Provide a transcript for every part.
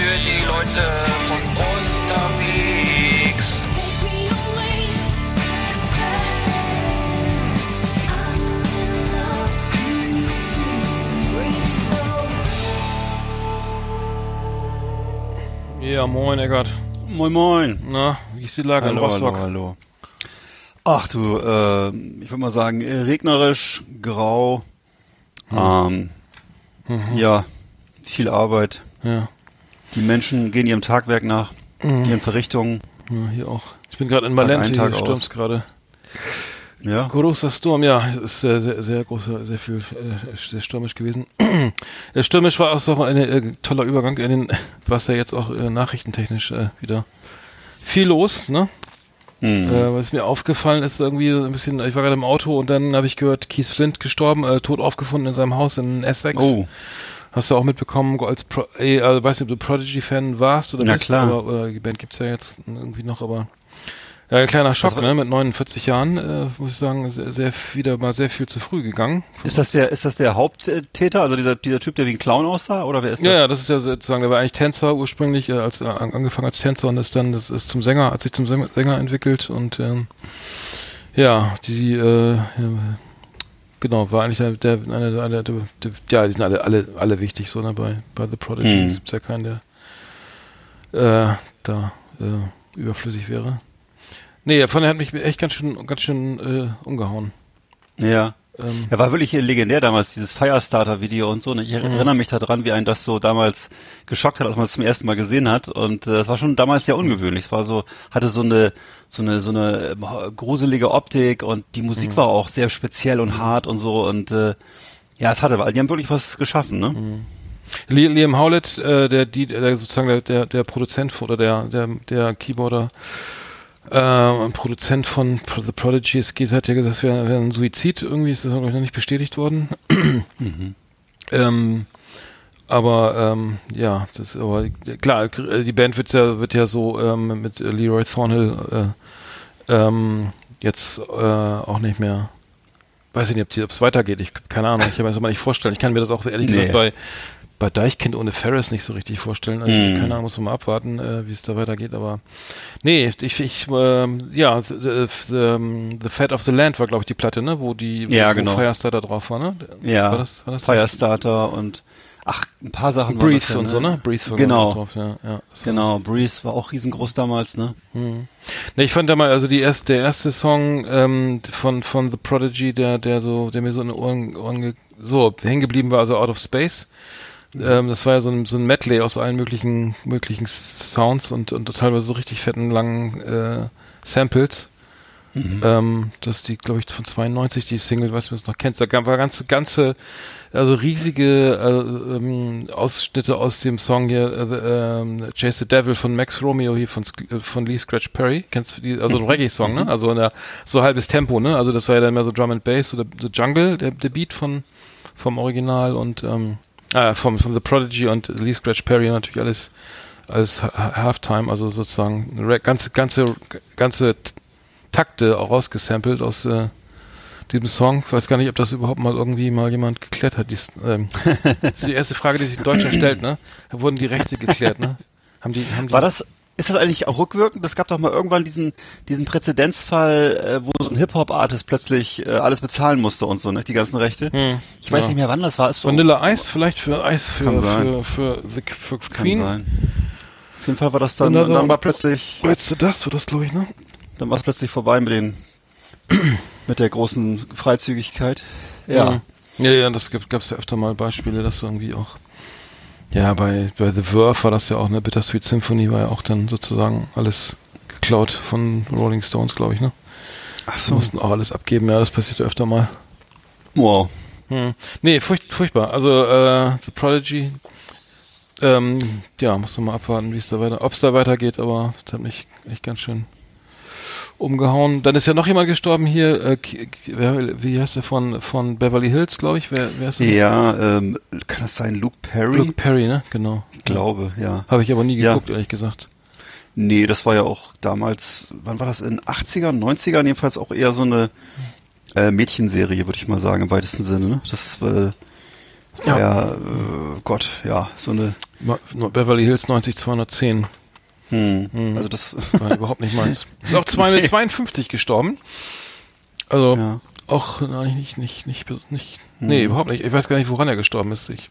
für die Leute von unterwegs. Ja, moin, Eckart. Moin Moin. Na, wie ist die Lage in Hallo, Rostock? hallo, hallo. Ach du, äh, ich würde mal sagen, äh, regnerisch, grau, ähm, ja, viel Arbeit. Ja. Die Menschen gehen ihrem Tagwerk nach, ihren Verrichtungen. ja, hier auch. Ich bin gerade in Tag Tag hier aus. stürmt's gerade. Ja, Großer Sturm, ja, es ist sehr, sehr, sehr großer, sehr viel, äh, sehr stürmisch gewesen. Der stürmisch war auch so ein äh, toller Übergang in den, was ja jetzt auch äh, nachrichtentechnisch äh, wieder viel los, ne? hm. Äh, was mir aufgefallen ist, irgendwie so ein bisschen, ich war gerade im Auto und dann habe ich gehört, Keith Flint gestorben, äh, tot aufgefunden in seinem Haus in Essex. oh, Hast du auch mitbekommen, als Pro äh, also weiß nicht, ob du Prodigy-Fan warst oder bist, klar. aber oder die Band gibt's ja jetzt irgendwie noch, aber ja, ein kleiner Schock, war- ne? Mit 49 Jahren, äh, muss ich sagen, sehr, sehr wieder mal sehr viel zu früh gegangen. ist das der, ist das der Haupttäter, also dieser, dieser Typ, der wie ein Clown aussah, oder wer ist Ja, das? ja, das ist ja sozusagen, der war eigentlich Tänzer ursprünglich, äh, als äh, an- angefangen als Tänzer und ist dann, das ist zum Sänger, hat sich zum Sänger, Sänger entwickelt und ähm, ja, die, äh, ja, genau, war eigentlich der, der, der, der, der, ja, die sind alle, alle, alle wichtig, so, ne, bei, bei The Prodigy Mhm. gibt's ja keinen, der äh, da äh, überflüssig wäre. Nee, von der hat mich echt ganz schön, ganz schön äh, umgehauen. Ja. Ähm, Er war wirklich legendär damals, dieses Firestarter-Video und so. Ne? Ich Mhm. erinnere mich daran, wie einen das so damals geschockt hat, als man es zum ersten Mal gesehen hat. Und äh, es war schon damals sehr ungewöhnlich. Es war so, hatte so eine, so eine, so eine ähm, gruselige Optik und die Mhm. Musik war auch sehr speziell und hart und so. Und äh, ja, es hatte, die haben wirklich was geschaffen, ne? Mhm. Li- Liam Howlett, äh, der, die, der sozusagen der, der, der Produzent oder der, der, der Keyboarder, äh, Produzent von The Prodigy, geht, hat ja gesagt, es wäre wär ein Suizid, irgendwie ist das glaube ich noch nicht bestätigt worden. ähm, aber ähm, ja, das aber klar, die Band wird ja wird ja so ähm, mit Leroy Thornhill äh, ähm, jetzt äh, auch nicht mehr weiß ich nicht, ob es weitergeht. Ich keine Ahnung, ich kann mir das aber nicht vorstellen. Ich kann mir das auch ehrlich Nee. gesagt bei bei Deichkind ohne Ferris nicht so richtig vorstellen. Also, Mm. Keine Ahnung, muss man mal abwarten, äh, wie es da weitergeht. Aber nee, ich, ich ähm, ja, the, the, the, the Fat of the Land war, glaube ich, die Platte, ne, wo die wo, Ja, wo genau. Firestarter drauf war, ne? Ja. War das, war das Firestarter und ach, ein paar Sachen das Breathe ja, und so, ne? Breathe war Genau. drauf, ja, ja. Das Genau, Breeze war auch riesengroß damals, ne? Mhm. Ne, ich fand da mal, also die erste, der erste Song ähm, von von The Prodigy, der der so, der mir so in den Ohren, Ohren so hängen geblieben war, also Out of Space. Ähm, das war ja so ein, so ein Medley aus allen möglichen möglichen Sounds und und teilweise so richtig fetten langen äh, Samples. Ähm, das ist die, glaube ich, von 92, die Single, was du es noch kennst. Da gab- war ganze, ganze, also riesige äh, ähm, Ausschnitte aus dem Song hier, äh, ähm, Chase the Devil von Max Romeo hier von, äh, von Lee Scratch Perry. Kennst du die? Also ein Reggae-Song, ne? Also in der, so halbes Tempo, ne? Also das war ja dann mehr so Drum and Bass oder The Jungle, der, der Beat von, vom Original und, ähm, ah, vom, von The Prodigy und Lee Scratch Perry natürlich alles, Ha- Halftime, also sozusagen ganze, ganze, ganze Takte auch rausgesampelt aus äh, diesem Song. Ich weiß gar nicht, ob das überhaupt mal irgendwie mal jemand geklärt hat. Dies, ähm, das ist die erste Frage, die sich ein Deutscher stellt, ne? Da wurden die Rechte geklärt, ne? Haben die, haben die, War das, ist das eigentlich auch rückwirkend? Es gab doch mal irgendwann diesen, diesen Präzedenzfall, äh, wo so ein Hip-Hop-Artist plötzlich äh, alles bezahlen musste und so, ne? Die ganzen Rechte. Hm, Ich weiß ja. nicht mehr, wann das war. Ist so, Vanilla Ice vielleicht für Eis für, Kann sein. für, für, the, für Kann Queen? sein. Auf jeden Fall war das dann, dann war plötzlich, Letzte das, war das, glaube ich, ne? dann war es plötzlich vorbei mit den, mit der großen Freizügigkeit. Ja. Mhm. Ja, ja, das gab es ja öfter mal Beispiele, dass irgendwie auch, ja, bei, bei The Verve war das ja auch, eine Bittersweet Symphony war ja auch dann sozusagen alles geklaut von Rolling Stones, glaube ich, ne? Ach Sie mussten auch alles abgeben, ja, das passiert öfter mal. Wow. Hm. Nee, furcht, furchtbar. Also, äh, The Prodigy, ähm, ja, muss man mal abwarten, wie es da weiter, ob es da weitergeht, aber es hat mich echt ganz schön umgehauen. Dann ist ja noch jemand gestorben hier, äh, wie heißt der von, von Beverly Hills, glaube ich, wer, wer ist der? Ja, ähm, kann das sein? Luke Perry? Luke Perry, ne? Genau. ich glaube, ja. Habe ich aber nie Ja. geguckt, ehrlich gesagt. Nee, das war ja auch damals, wann war das, in 80ern, 90ern jedenfalls auch eher so eine äh, Mädchenserie, würde ich mal sagen, im weitesten Sinne. Ne? Das äh, Ja, ja äh, Gott, ja, so eine Beverly Hills 90210. Hm. Hm. Also das war überhaupt nicht meins. Ist auch 252 gestorben. Also ja. auch nein, nicht nicht nicht nicht hm. nee, überhaupt nicht. Ich weiß gar nicht, woran er gestorben ist. Ich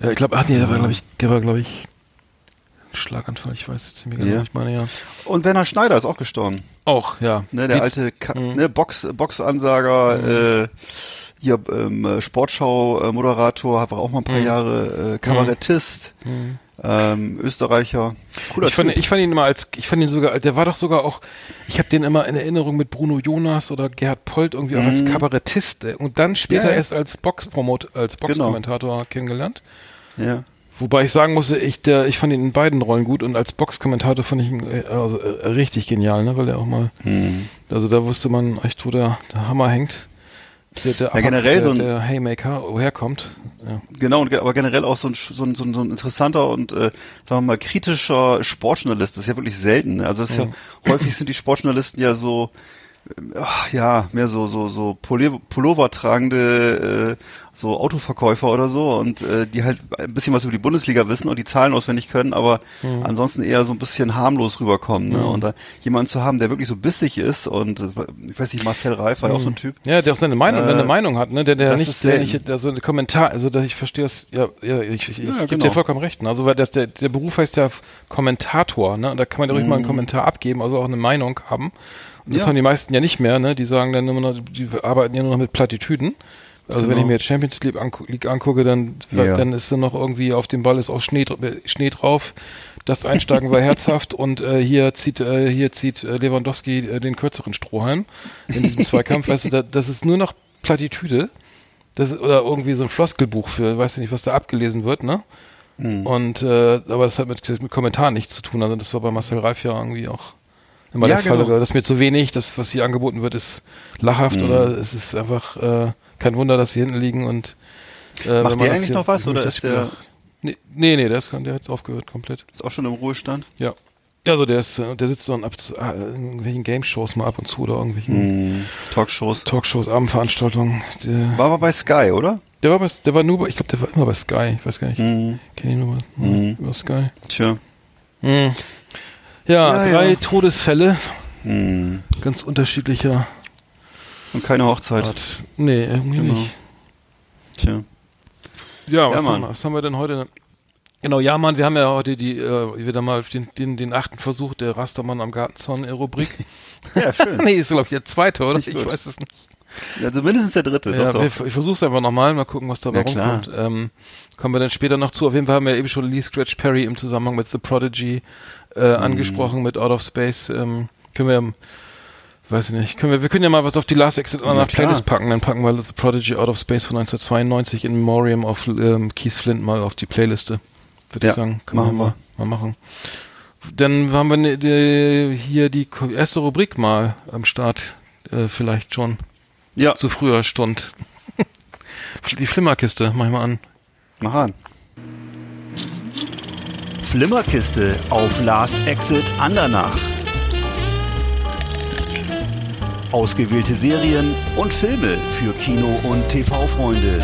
ja, ich glaube, ach nee, der war glaube ich, der war glaube ich Schlaganfall, ich weiß jetzt nicht mehr genau, ich meine ja. Und Werner Schneider ist auch gestorben. Auch, ja. Ne, der Die, alte Ka hm. ne, Box Boxansager mhm. äh hier ähm, Sportschau-Moderator, habe auch mal ein paar mhm. Jahre äh, Kabarettist. Mhm. Ähm, Österreicher. Cooler ich fand, ich fand ihn immer als, ich fand ihn sogar, der war doch sogar auch, ich habe den immer in Erinnerung mit Bruno Jonas oder Gerhard Polt irgendwie mhm. auch als mhm. Kabarettist und dann später ja, erst als Boxpromot, als genau. Boxkommentator genau. kennengelernt. Ja. Wobei ich sagen musste, ich, der, ich fand ihn in beiden Rollen gut und als Boxkommentator fand ich ihn äh, also, äh, richtig genial, ne, weil er auch mal, mhm. also da wusste man echt, wo der, der Hammer hängt. Der, der ja, generell der, so ein, der Haymaker, woher kommt. Ja. Genau, und, aber generell auch so ein, so ein, so ein, so ein interessanter und, äh, sagen wir mal, kritischer Sportjournalist. Das ist ja wirklich selten. Ne? Also das ist ja häufig sind die Sportjournalisten ja so, äh, ja, mehr so, so, so Pullover tragende, äh, so Autoverkäufer oder so und äh, die halt ein bisschen was über die Bundesliga wissen und die Zahlen auswendig können, aber mhm. ansonsten eher so ein bisschen harmlos rüberkommen. Ne? Mhm. Und da jemanden zu haben, der wirklich so bissig ist und äh, ich weiß nicht, Marcel Reif war ja mhm. auch so ein Typ. Ja, der auch seine Meinung, äh, eine Meinung hat, ne? Der, der nicht, der nicht, der so ein Kommentar, also dass ich verstehe das, ja, ja, ich, ich, ich ja, gebe genau. dir vollkommen recht. Ne? Also weil das, der, der Beruf heißt ja Kommentator, ne? Und da kann man ja ruhig mal einen mhm. Kommentar abgeben, also auch eine Meinung haben. Das ja. haben die meisten ja nicht mehr, ne? Die sagen dann immer noch, die arbeiten ja nur noch mit Plattitüden. Also genau. wenn ich mir jetzt Champions League, angu League angucke, dann, ja. dann ist dann noch irgendwie auf dem Ball ist auch Schnee, Schnee drauf. Das Einsteigen war herzhaft und äh, hier zieht äh, hier zieht äh, Lewandowski äh, den kürzeren Strohhalm in diesem Zweikampf. weißt du, da, das ist nur noch Plattitüde. Das ist, oder irgendwie so ein Floskelbuch für, weiß ich nicht, was da abgelesen wird, ne? Mhm. Und äh, aber das hat mit, mit Kommentaren nichts zu tun. Also das war bei Marcel Reif ja irgendwie auch immer ja, der Fall. Genau. Das ist mir zu wenig. Das, was hier angeboten wird, ist lachhaft mhm. oder es ist einfach äh, kein Wunder, dass sie hinten liegen und äh, Macht der eigentlich noch was oder ist der... Nee, nee, nee, der, ist, der hat aufgehört komplett. Ist auch schon im Ruhestand? Ja. Also der ist, der sitzt dann ab zu, äh, irgendwelchen Game-Shows mal ab und zu oder irgendwelchen mm, Talkshows. Talkshows, Abendveranstaltungen. Der, war aber bei Sky, oder? Der war bei, der war nur bei, ich glaube, der war immer bei Sky. Ich weiß gar nicht. Mm. Kenne ich nur bei, mm. über Sky. Tja. Mm. Ja, ja, drei ja. Todesfälle. Mm. Ganz unterschiedlicher und keine Hochzeit. Art. Nee, irgendwie genau. nicht. Tja. Ja, was, ja, haben wir, was haben wir denn heute? Genau, ja, Mann, wir haben ja heute die, äh, wieder mal den, den, den achten Versuch der Rastermann am Gartenzaun in Rubrik. ja, schön. nee, ist, glaube ich, der zweite, oder? Ich, ich weiß es nicht. Ja, zumindest der dritte. Ja, doch, doch. ich versuch's einfach nochmal, mal gucken, was dabei ja, rumkommt. Ähm, kommen wir dann später noch zu. Auf jeden Fall haben wir eben schon Lee Scratch Perry im Zusammenhang mit The Prodigy äh, mm. angesprochen, mit Out of Space. Ähm, können wir Weiß ich nicht. Können wir, wir können ja mal was auf die Last Exit nach Playlist packen. Dann packen wir The Prodigy Out of Space von 1992 in Memoriam of ähm, Keith Flint mal auf die Playliste. Würde ja, ich sagen. Können machen wir mal, mal machen. Dann haben wir ne, hier die erste Rubrik mal am Start. Äh, vielleicht schon. Ja. Zu früher Stund. die Flimmerkiste, mach ich mal an. Mach an. Flimmerkiste auf Last Exit Andernach. Ausgewählte Serien und Filme für Kino- und TV-Freunde.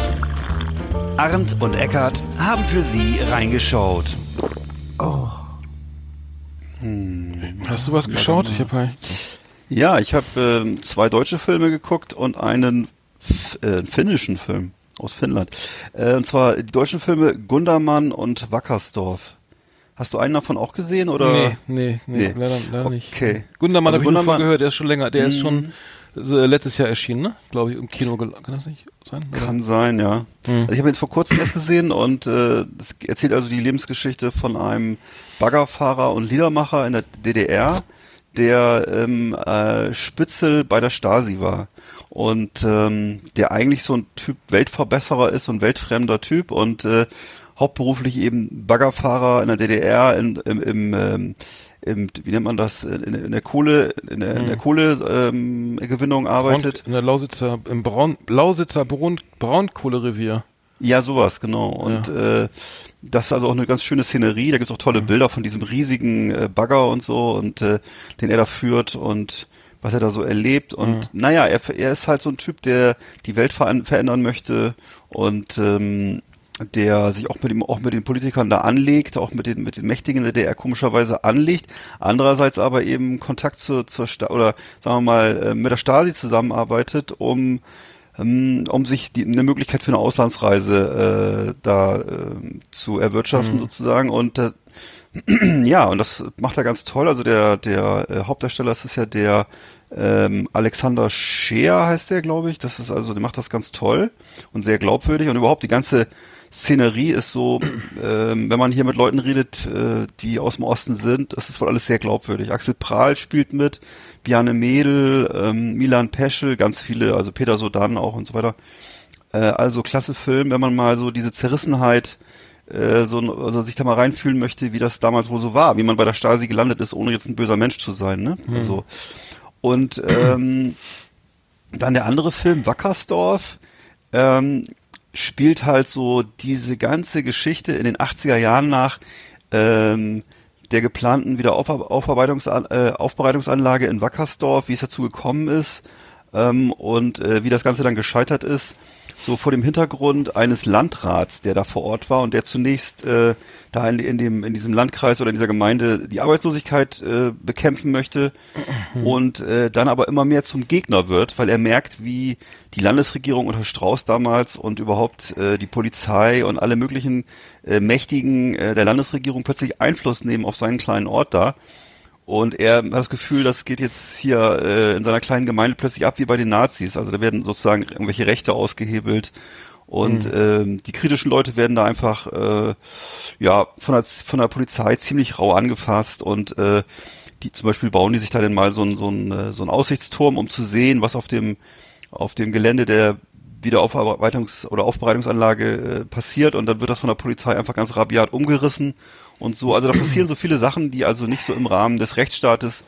Arndt und Eckart haben für Sie reingeschaut. Oh. Hm. Hast du was geschaut? Ich habe ja, ich habe äh, zwei deutsche Filme geguckt und einen äh, finnischen Film aus Finnland. Äh, und zwar die deutschen Filme Gundermann und Wackersdorf. Hast du einen davon auch gesehen oder? Nee, nee, nee, nee. leider, leider nicht. Okay. Gundermann also habe ich von gehört, der ist schon länger, der ist schon so, äh, letztes Jahr erschienen, ne? Glaube ich, im Kino. Kann das nicht sein? Oder? Kann sein, ja. Mhm. Also ich habe jetzt vor kurzem erst gesehen und äh, das erzählt also die Lebensgeschichte von einem Baggerfahrer und Liedermacher in der DDR, der ähm, äh, Spitzel bei der Stasi war und ähm, der eigentlich so ein Typ Weltverbesserer ist und weltfremder Typ und äh, hauptberuflich eben Baggerfahrer in der DDR in, im, im, ähm, im wie nennt man das, in, in der Kohle, in der, in der hm. Kohlegewinnung ähm, arbeitet. in der Lausitzer, im Braun, Lausitzer Braun, Braunkohlerevier. Ja, sowas, genau. Und ja. äh, das ist also auch eine ganz schöne Szenerie. Da gibt es auch tolle. Bilder von diesem riesigen äh, Bagger und so und äh, den er da führt und was er da so erlebt. Und mhm. naja, er, er ist halt so ein Typ, der die Welt verändern möchte und ähm, der sich auch mit dem, auch mit den Politikern da anlegt, auch mit den, mit den Mächtigen, der er komischerweise anlegt. Andererseits aber eben Kontakt zur, zur Sta oder sagen wir mal, äh, mit der Stasi zusammenarbeitet, um, um sich die, eine Möglichkeit für eine Auslandsreise äh, da äh, zu erwirtschaften mhm. sozusagen. Und äh, ja, und das macht er ganz toll. Also der, der äh, Hauptdarsteller, das ist ja der ähm, Alexander Scheer heißt der, glaube ich. Das ist also, der macht das ganz toll und sehr glaubwürdig und überhaupt die ganze Szenerie ist so, ähm, wenn man hier mit Leuten redet, äh, die aus dem Osten sind, das ist wohl alles sehr glaubwürdig. Axel Prahl spielt mit, Bjarne Mädel, ähm, Milan Peschel, ganz viele, also Peter Sodan auch und so weiter. Äh, also klasse Film, wenn man mal so diese Zerrissenheit äh, so also sich da mal reinfühlen möchte, wie das damals wohl so war, wie man bei der Stasi gelandet ist, ohne jetzt ein böser Mensch zu sein. Ne? Mhm. Also und ähm, dann der andere Film Wackersdorf ähm, spielt halt so diese ganze Geschichte in den 80er Jahren nach ähm, der geplanten Wiederaufarbeitungs äh, in Wackersdorf, wie es dazu gekommen ist ähm, und äh, wie das Ganze dann gescheitert ist so vor dem Hintergrund eines Landrats, der da vor Ort war und der zunächst äh, da in, in, dem, in diesem Landkreis oder in dieser Gemeinde die Arbeitslosigkeit äh, bekämpfen möchte und äh, dann aber immer mehr zum Gegner wird, weil er merkt, wie die Landesregierung unter Strauß damals und überhaupt äh, die Polizei und alle möglichen äh, Mächtigen äh, der Landesregierung plötzlich Einfluss nehmen auf seinen kleinen Ort da und er hat das Gefühl, das geht jetzt hier äh, in seiner kleinen Gemeinde plötzlich ab wie bei den Nazis. Also da werden sozusagen irgendwelche Rechte ausgehebelt und mhm. ähm, die kritischen Leute werden da einfach äh, ja von der, von der Polizei ziemlich rau angefasst und äh, die zum Beispiel bauen die sich da dann mal so ein, so ein, äh, so ein Aussichtsturm, um zu sehen, was auf dem auf dem Gelände der Wiederaufarbeitungs- oder Aufbereitungsanlage äh, passiert und dann wird das von der Polizei einfach ganz rabiat umgerissen und so. Also da passieren so viele Sachen, die also nicht so im Rahmen des Rechtsstaates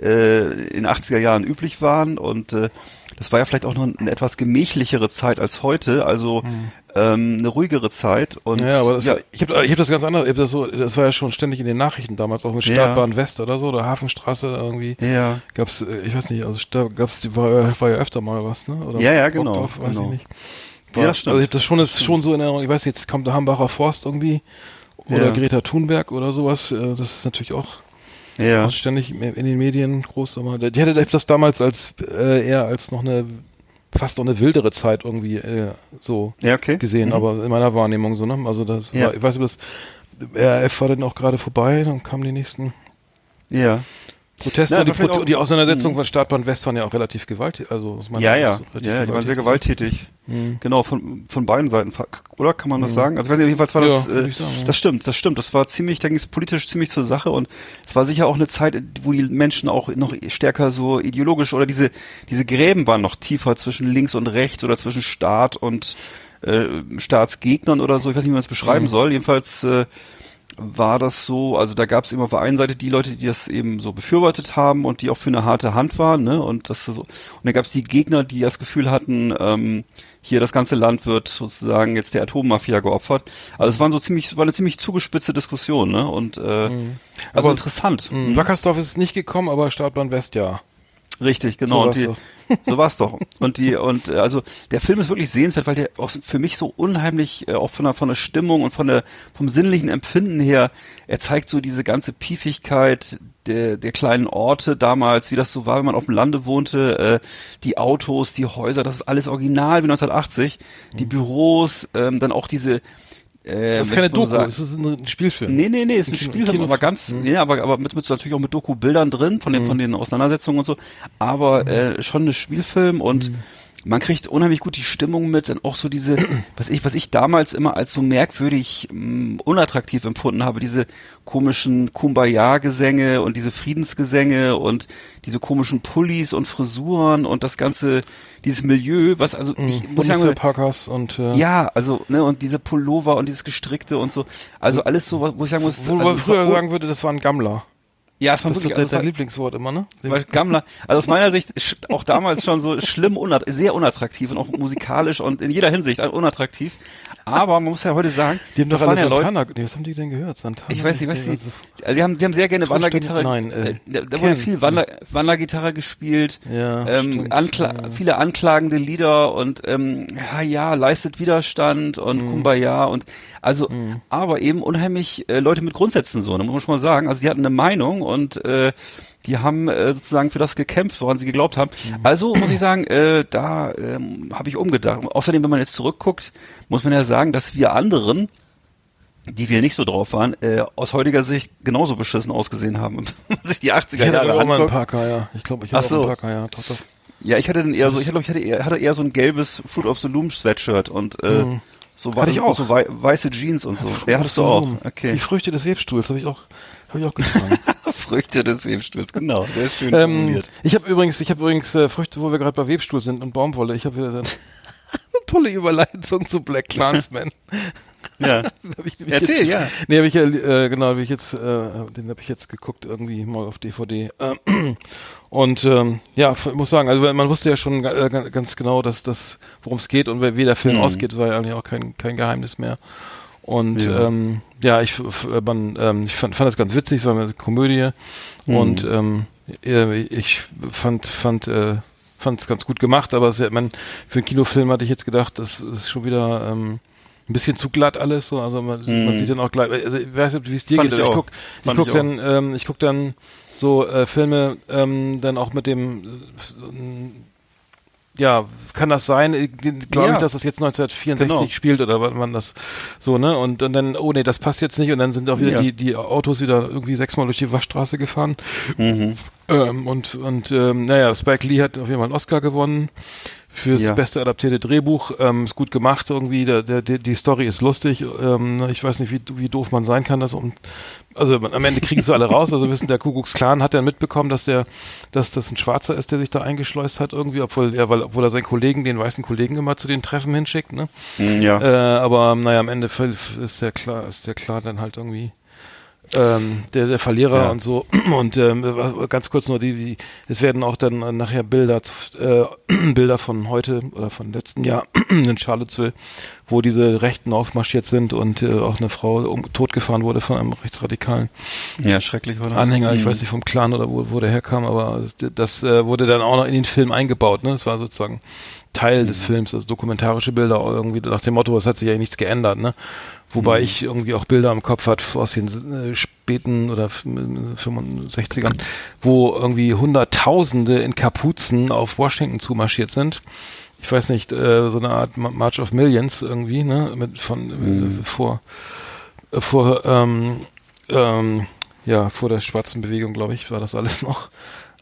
äh, in 80er Jahren üblich waren und äh, das war ja vielleicht auch noch eine etwas gemächlichere Zeit als heute, also mhm. ähm, eine ruhigere Zeit. Und ja, aber das, ja, ich habe ich hab das ganz anders. Ich hab das, so, das war ja schon ständig in den Nachrichten damals, auch mit Startbahn ja. West oder so, oder Hafenstraße irgendwie. Ja. Gab's, äh, ich weiß nicht, also gab's, war, war ja öfter mal was, ne? Oder ja, ja, genau. Auf, weiß genau. ich nicht. War, ja, stimmt. Also ich hab das schon, ist schon so in Erinnerung. Ich weiß nicht, jetzt kommt der Hambacher Forst irgendwie oder ja. Greta Thunberg oder sowas. Äh, das ist natürlich auch ja. ständig in den Medien groß. Aber die hätte das damals als äh, eher als noch eine fast noch eine wildere Zeit irgendwie äh, so ja, okay. gesehen, mhm. aber in meiner Wahrnehmung so, ne? Also das war, ich weiß nicht, das RF war dann auch gerade vorbei, dann kamen die nächsten ja. Proteste, ja, die, Pro die Auseinandersetzung von Startbahn West waren ja auch relativ gewalttätig. Also ja, ja, ja, die waren sehr gewalttätig. Mhm. Genau, von, von beiden Seiten, oder kann man das mhm. sagen? Also ich weiß nicht, jedenfalls war das, ja, äh, sagen, das stimmt, das stimmt. Das war ziemlich, da ging es politisch ziemlich zur Sache und es war sicher auch eine Zeit, wo die Menschen auch noch stärker so ideologisch oder diese, diese Gräben waren noch tiefer zwischen links und rechts oder zwischen Staat und äh, Staatsgegnern oder so. Ich weiß nicht, wie man es beschreiben mhm. soll. Jedenfalls äh, war das so, also da gab es immer auf der einen Seite die Leute, die das eben so befürwortet haben und die auch für eine harte Hand waren, ne? Und das so, und dann gab es die Gegner, die das Gefühl hatten, ähm, hier das ganze Land wird sozusagen jetzt der Atommafia geopfert. Also es waren so ziemlich, war eine ziemlich zugespitzte Diskussion, ne? Und äh, mhm. also aber interessant. Mhm. Wackersdorf ist nicht gekommen, aber Startbahn West ja. Richtig, genau. So und die, so war's doch. Und die und äh, also der Film ist wirklich sehenswert, weil der auch für mich so unheimlich äh, auch von der von der Stimmung und von der vom sinnlichen Empfinden her, er zeigt so diese ganze Piefigkeit der der kleinen Orte damals, wie das so war, wenn man auf dem Lande wohnte, äh, die Autos, die Häuser, das ist alles original wie 1980, die mhm. Büros, ähm, dann auch diese äh, das ist keine Doku, sagen, es ist ein Spielfilm. Nee, nee, nee, ist ein, ein Spielfilm, Kino aber ganz, mhm. ja, aber, aber mit, mit natürlich auch mit Doku-Bildern drin, von den, mhm. von den Auseinandersetzungen und so, aber mhm. äh, schon ein Spielfilm und mhm man kriegt unheimlich gut die Stimmung mit und auch so diese, was ich, was ich damals immer als so merkwürdig mh, mm, unattraktiv empfunden habe, diese komischen Kumbaya-Gesänge und diese Friedensgesänge und diese komischen Pullis und Frisuren und das ganze, dieses Milieu, was also ich mhm. muss sagen, Parkers und äh ja, also ne und diese Pullover und dieses gestrickte und so, also alles so, wo ich sagen muss, wo also, man früher sagen würde, das waren Gammler. Ja, es war das ist also dein, Lieblingswort immer, ne? Weil Gammler, also aus meiner Sicht auch damals schon so schlimm, unat sehr unattraktiv und auch musikalisch und in jeder Hinsicht unattraktiv. Aber man muss ja heute sagen, Die haben doch alle ja Leute, Santana. Nee, was haben die denn gehört? Santana? ich weiß nicht, was Nee, die, also- die haben, die haben sehr gerne Wandergitarre, nein, äh, da, da wurde viel Wander, Wandergitarre gespielt, Ja, ähm, stimmt, ankla ja. viele anklagende Lieder und ähm, ja, ja, leistet Widerstand und Mhm. Kumbaya und also, aber eben unheimlich äh, Leute mit Grundsätzen so, da muss man schon mal sagen. Also sie hatten eine Meinung und äh, die haben äh, sozusagen für das gekämpft, woran sie geglaubt haben. Mhm. Also muss ich sagen, äh, da ähm, habe ich umgedacht. Außerdem, wenn man jetzt zurückguckt, muss man ja sagen, dass wir anderen die wir nicht so drauf waren, äh, aus heutiger Sicht genauso beschissen ausgesehen haben. Wenn man sich die 80er Ich hatte Jahre auch mal einen. Parker, ja. Ich glaube, ich hatte auch so. einen Parker, ja. Doch, doch. Ja, ich hatte dann eher so, ich glaube, ich hatte eher, hatte eher so ein gelbes Fruit of the Loom Sweatshirt und äh, Mhm. so war Hatte ich auch. so wei weiße Jeans und so. Ja, hattest du auch. Okay. Die Früchte des Webstuhls habe ich auch, habe ich auch getragen. Früchte des Webstuhls, genau. Sehr schön ähm, formuliert. ich habe übrigens, ich habe übrigens äh, Früchte, wo wir gerade bei Webstuhl sind und Baumwolle. Ich habe wieder eine tolle Überleitung zu Black Clansman. Ja. Erzähl, jetzt, ja. Nee, habe ich ja, äh, genau, hab ich jetzt, äh, den habe ich jetzt geguckt irgendwie mal auf DVD. Äh, und ähm, ja, muss sagen, also man wusste ja schon äh, ga- ganz genau, dass das, worum es geht und wie wie der Film Mhm. ausgeht, war ja eigentlich auch kein kein Geheimnis mehr. Und Ja. ähm, ja ich, man, ähm, ich fand, fand das ganz witzig, es war eine Komödie Mhm. und ähm, äh, ich fand fand äh, fand es ganz gut gemacht, aber es, man, für einen Kinofilm hatte ich jetzt gedacht, das ist schon wieder ähm, ein bisschen zu glatt alles so, also man, man sieht dann auch gleich, also ich weiß nicht, wie es dir Mhm. Fand geht, ich ich auch. guck, ich guck ich dann, ähm, ich guck dann so äh, Filme ähm, dann auch mit dem äh, ja, kann das sein? Glaube Ja. ich, dass das jetzt 1964 Genau. spielt oder wann man das so, ne? Und, und dann, oh nee, das passt jetzt nicht und dann sind auch wieder Ja. die, die Autos wieder irgendwie sechsmal durch die Waschstraße gefahren. Mhm. Ähm, und und ähm, naja, Spike Lee hat auf jeden Fall einen Oscar gewonnen fürs Ja. beste adaptierte Drehbuch. Ähm, ist gut gemacht irgendwie. Der, der, der, die Story ist lustig. Ähm, ich weiß nicht, wie, wie doof man sein kann. Das um, also am Ende kriegen sie alle raus. Also wissen, der Kuckucksklan hat dann mitbekommen, dass der, dass das ein Schwarzer ist, der sich da eingeschleust hat irgendwie, obwohl er, weil, obwohl er seinen Kollegen, den weißen Kollegen immer zu den Treffen hinschickt. Ne? Mhm, Ja. Äh, aber naja, am Ende ist der klar, ist der klar dann halt irgendwie ähm, der, der Verlierer Ja. und so. Und ähm, ganz kurz nur die, die, es werden auch dann äh, nachher Bilder, äh, Bilder von heute oder von letzten Jahr in Charlottesville, wo diese Rechten aufmarschiert sind und äh, auch eine Frau um, totgefahren wurde von einem rechtsradikalen ja, schrecklich war das. Anhänger, ich Mhm. weiß nicht vom Clan oder wo, wo der herkam, aber das, das äh, wurde dann auch noch in den Film eingebaut, ne? Das war sozusagen Teil Mhm. des Films, also dokumentarische Bilder irgendwie nach dem Motto, es hat sich ja nichts geändert, ne? Wobei Mhm. ich irgendwie auch Bilder im Kopf hatte aus den äh, späten oder f- 65ern, wo irgendwie Hunderttausende in Kapuzen auf Washington zumarschiert sind. Ich weiß nicht, äh, so eine Art Ma- March of Millions irgendwie, ne? Mit von Mhm. äh, vor äh, vor ähm, ähm, ja vor der schwarzen Bewegung, glaube ich, war das alles noch.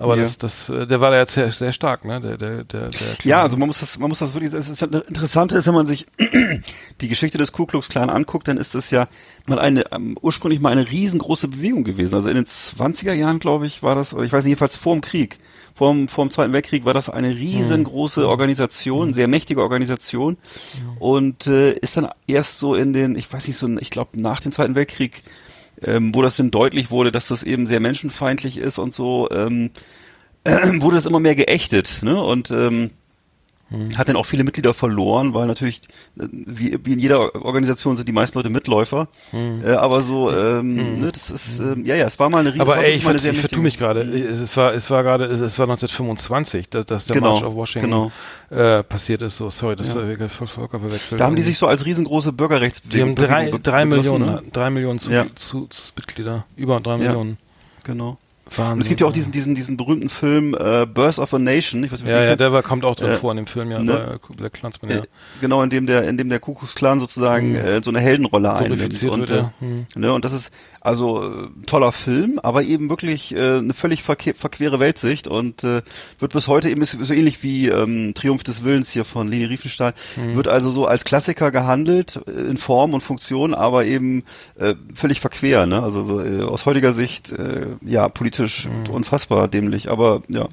Aber Ja. das, das, äh, der war ja jetzt sehr, sehr stark, ne? Der, der, der, der Ja, also man muss das, man muss das wirklich, das Interessante ist, wenn man sich die Geschichte des Ku Klux Klan anguckt, dann ist das ja mal eine, ähm, ursprünglich mal eine riesengroße Bewegung gewesen. Also in den 20er Jahren, glaube ich, war das, oder ich weiß nicht, jedenfalls vor dem Krieg, vor dem, vor dem Zweiten Weltkrieg war das eine riesengroße Organisation, sehr mächtige Organisation und äh, ist dann erst so in den, ich weiß nicht, so, ich glaube nach dem Zweiten Weltkrieg, ähm, wo das dann deutlich wurde, dass das eben sehr menschenfeindlich ist und so, ähm, wurde das immer mehr geächtet, ne? Und ähm, hat dann auch viele Mitglieder verloren, weil natürlich, äh, wie, wie in jeder Organisation sind die meisten Leute Mitläufer. Äh, aber so, ähm, ne, das ist, ähm, ja, ja, es war mal eine riesen aber ey, ich, ver ich vertue mich gerade. Es, war, es war gerade, es war 1925, dass, dass der Genau, March of Washington äh, passiert ist. So, sorry, das Ja. habe ich voll- vollkommen verwechselt. Da haben die sich so als riesengroße die Bürgerrechtsbewegung haben drei, drei Millionen, ne? drei Millionen zu, Ja. zu, zu Mitglieder, über drei Ja. Millionen. Genau. Wahnsinn. Und es gibt ja auch diesen, diesen, diesen berühmten Film äh, Birth of a Nation. Ich weiß nicht, Ja, ja, kennst. der war, kommt auch drin Äh, vor in dem Film, ja, ne? bei Black Clansman, ja. Äh, Genau, in dem der, in dem der Ku Klux Klan sozusagen Mhm. äh, so eine Heldenrolle einnimmt. Und, äh. Mhm. ne, und das ist also äh, toller Film, aber eben wirklich äh, eine völlig verquere Weltsicht und äh, wird bis heute eben ist so ähnlich wie ähm, Triumph des Willens hier von Leni Riefenstahl, Mhm. wird also so als Klassiker gehandelt äh, in Form und Funktion, aber eben äh, völlig verquer. Ne? Also so, äh, aus heutiger Sicht äh, ja politisch Mhm. unfassbar dämlich, aber ja.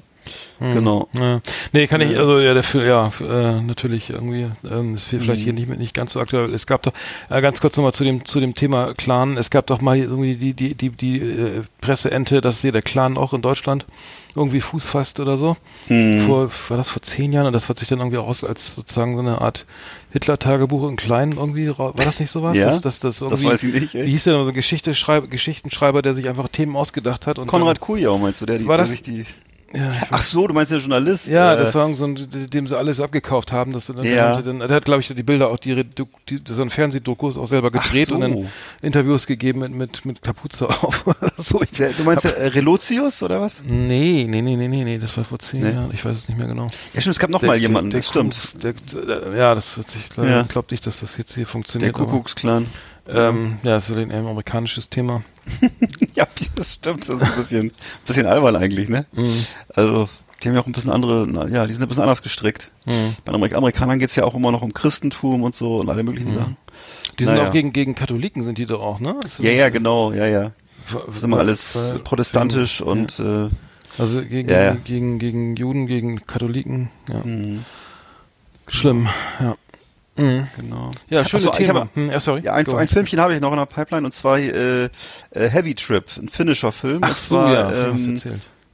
Hm. Genau. Ja. Nee, kann ich, also ja, der Film, ja, äh, natürlich irgendwie, ähm, ist vielleicht hier nicht, nicht ganz so aktuell. Es gab doch, äh, ganz kurz nochmal zu dem, zu dem Thema Clan, es gab doch mal irgendwie die, die, die, die äh, Presseente, dass hier der Clan auch in Deutschland irgendwie Fuß fasst oder so. Hm. Vor, war das vor zehn Jahren und das hat sich dann irgendwie aus als sozusagen so eine Art Hitler-Tagebuch im Kleinen irgendwie, war das nicht sowas? Ja, das, das, das, irgendwie, weiß ich nicht, echt. Wie hieß der denn, so ein Geschichte Geschichtenschreiber, der sich einfach Themen ausgedacht hat und Konrad Kujau meinst du, der, die, War der das- sich die. Ja, ich Ach so, du meinst der Journalist? ja, äh, das war so ein, dem sie alles abgekauft haben. Dass, dann, Ja. dann, der hat, glaube ich, die Bilder auch, die, die so ein Fernsehdokus auch selber gedreht so. und dann Interviews gegeben mit, mit, mit Kapuze auf. so, ich, der, du meinst der äh, Relotius oder was? nee, nee, nee, nee, nee, nee, das war vor zehn Nee. Jahren. Ich weiß es nicht mehr genau. Ja, stimmt, es gab noch Der- mal der- jemanden, der das stimmt. Der, der, ja, das wird sich, Ja. ich glaube nicht, dass das jetzt hier Der funktioniert. aber, Kuckucksklan. Ähm, ja, das ist ein amerikanisches Thema. Ja, das stimmt. Das ist ein bisschen, bisschen albern eigentlich, ne? Mhm. Also, die haben ja auch ein bisschen andere, na, ja, die sind ein bisschen anders gestrickt. Mhm. Bei den Amerik Amerikanern geht's ja auch immer noch um Christentum und so und alle möglichen Sachen. Die sind Naja. auch gegen, gegen Katholiken, sind die doch auch, ne? Ja, ja, genau, ja, ja. Das ist immer alles protestantisch ja. und äh, Also gegen, Ja, ja. gegen, gegen Juden, gegen Katholiken, ja. mh, Schlimm, ja. Mhm. genau. Ja, Ach schönes so, Thema. habe- Hm, ja, sorry. Ja, ein, ein. Filmchen habe ich noch in der Pipeline und zwar äh, äh, Heavy Trip, ein finnischer Film. Ach so, zwar, ja, ähm.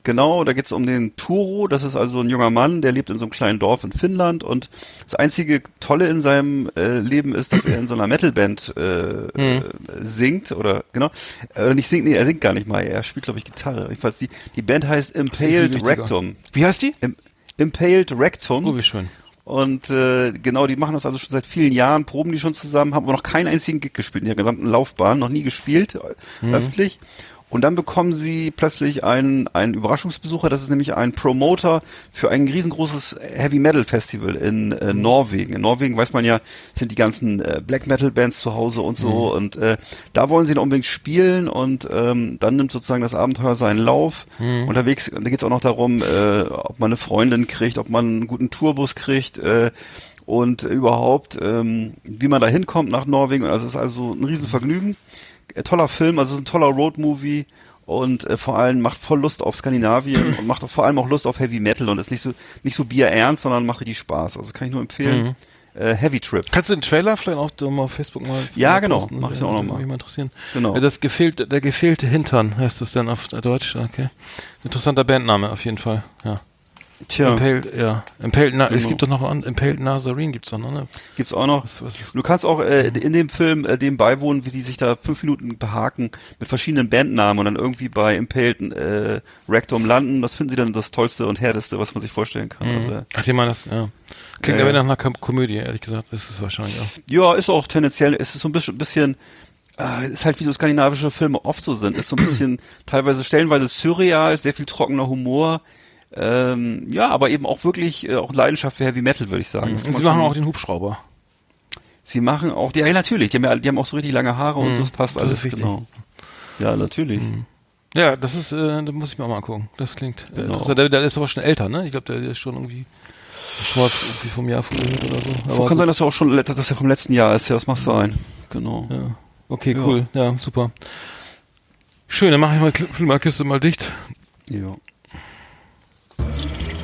Genau, da geht's um den Turo. Das ist also ein junger Mann, der lebt in so einem kleinen Dorf in Finnland und das einzige Tolle in seinem äh, Leben ist, dass er in so einer Metalband äh, äh, singt oder genau oder nicht singt, nee, er singt gar nicht mal. Er spielt glaube ich Gitarre. Jedenfalls die die Band heißt Impaled. Rectum. Wie heißt die? Im, Impaled Rectum. Oh, wie schön. Und äh, genau, die machen das also schon seit vielen Jahren, proben die schon zusammen, haben aber noch keinen einzigen Gig gespielt in ihrer gesamten Laufbahn, noch nie gespielt, äh, öffentlich. Und dann bekommen sie plötzlich einen, einen Überraschungsbesucher, das ist nämlich ein Promoter für ein riesengroßes Heavy Metal Festival in äh, Norwegen. In Norwegen weiß man ja, sind die ganzen äh, Black Metal Bands zu Hause und so. Und äh, da wollen sie dann unbedingt spielen und ähm, dann nimmt sozusagen das Abenteuer seinen Lauf. Unterwegs, da geht es auch noch darum, äh, ob man eine Freundin kriegt, ob man einen guten Tourbus kriegt. Äh, und überhaupt, ähm, wie man da hinkommt nach Norwegen. Also es ist also ein Riesenvergnügen. Äh, toller Film, also es ist ein toller Roadmovie und äh, vor allem macht voll Lust auf Skandinavien und macht auch vor allem auch Lust auf Heavy Metal und ist nicht so nicht so bierernst, sondern macht richtig Spaß. Also kann ich nur empfehlen. Äh, Heavy Trip. Kannst du den Trailer vielleicht auf, mal auf Facebook mal Ja, genau. posten? Mach ich Ja, auch noch würde mal. mich mal interessieren. Genau. Ja, das gefehlt, der gefehlte Hintern heißt es dann auf Deutsch. Okay. Interessanter Bandname auf jeden Fall. Ja. Tja, Impaled, ja. Impaled, Na, es Genau. gibt doch noch an, Impaled Nazarene gibt's doch noch, ne? gibt's auch noch. Was, was Du kannst auch äh, in dem Film äh, dem beiwohnen, wie die sich da fünf Minuten behaken mit verschiedenen Bandnamen und dann irgendwie bei Impaled äh, Rectum landen. Das finden sie dann das Tollste und Härteste, was man sich vorstellen kann. Also, äh, Ach, die meinen das, ja. Klingt Ja, aber ja. nach einer Kom Komödie, ehrlich gesagt. Das ist es wahrscheinlich auch. Ja, ist auch tendenziell, ist so ein bisschen, bisschen äh, ist halt wie so skandinavische Filme oft so sind, ist so ein bisschen teilweise stellenweise surreal, sehr viel trockener Humor, ähm, ja, aber eben auch wirklich äh, auch Leidenschaft für Heavy Metal, würde ich sagen. Das Und sie machen auch den Hubschrauber. sie machen auch, die, ja natürlich, die haben ja, die haben auch so richtig lange Haare und so, das passt das alles, genau. Ja, natürlich. Ja, das ist, äh, da muss ich mir auch mal angucken. Das klingt äh, Genau. interessant. Der, der ist aber schon älter, ne? Ich glaube, der, der ist schon irgendwie schon mal irgendwie vom Jahr früher oder so. So Aber kann sein, dass er auch schon, dass das ja vom letzten Jahr ist, ja, das mag sein. Genau. Ja. Okay, cool. Ja, super. Schön, dann mache ich mal die Filmkiste mal dicht. Ja.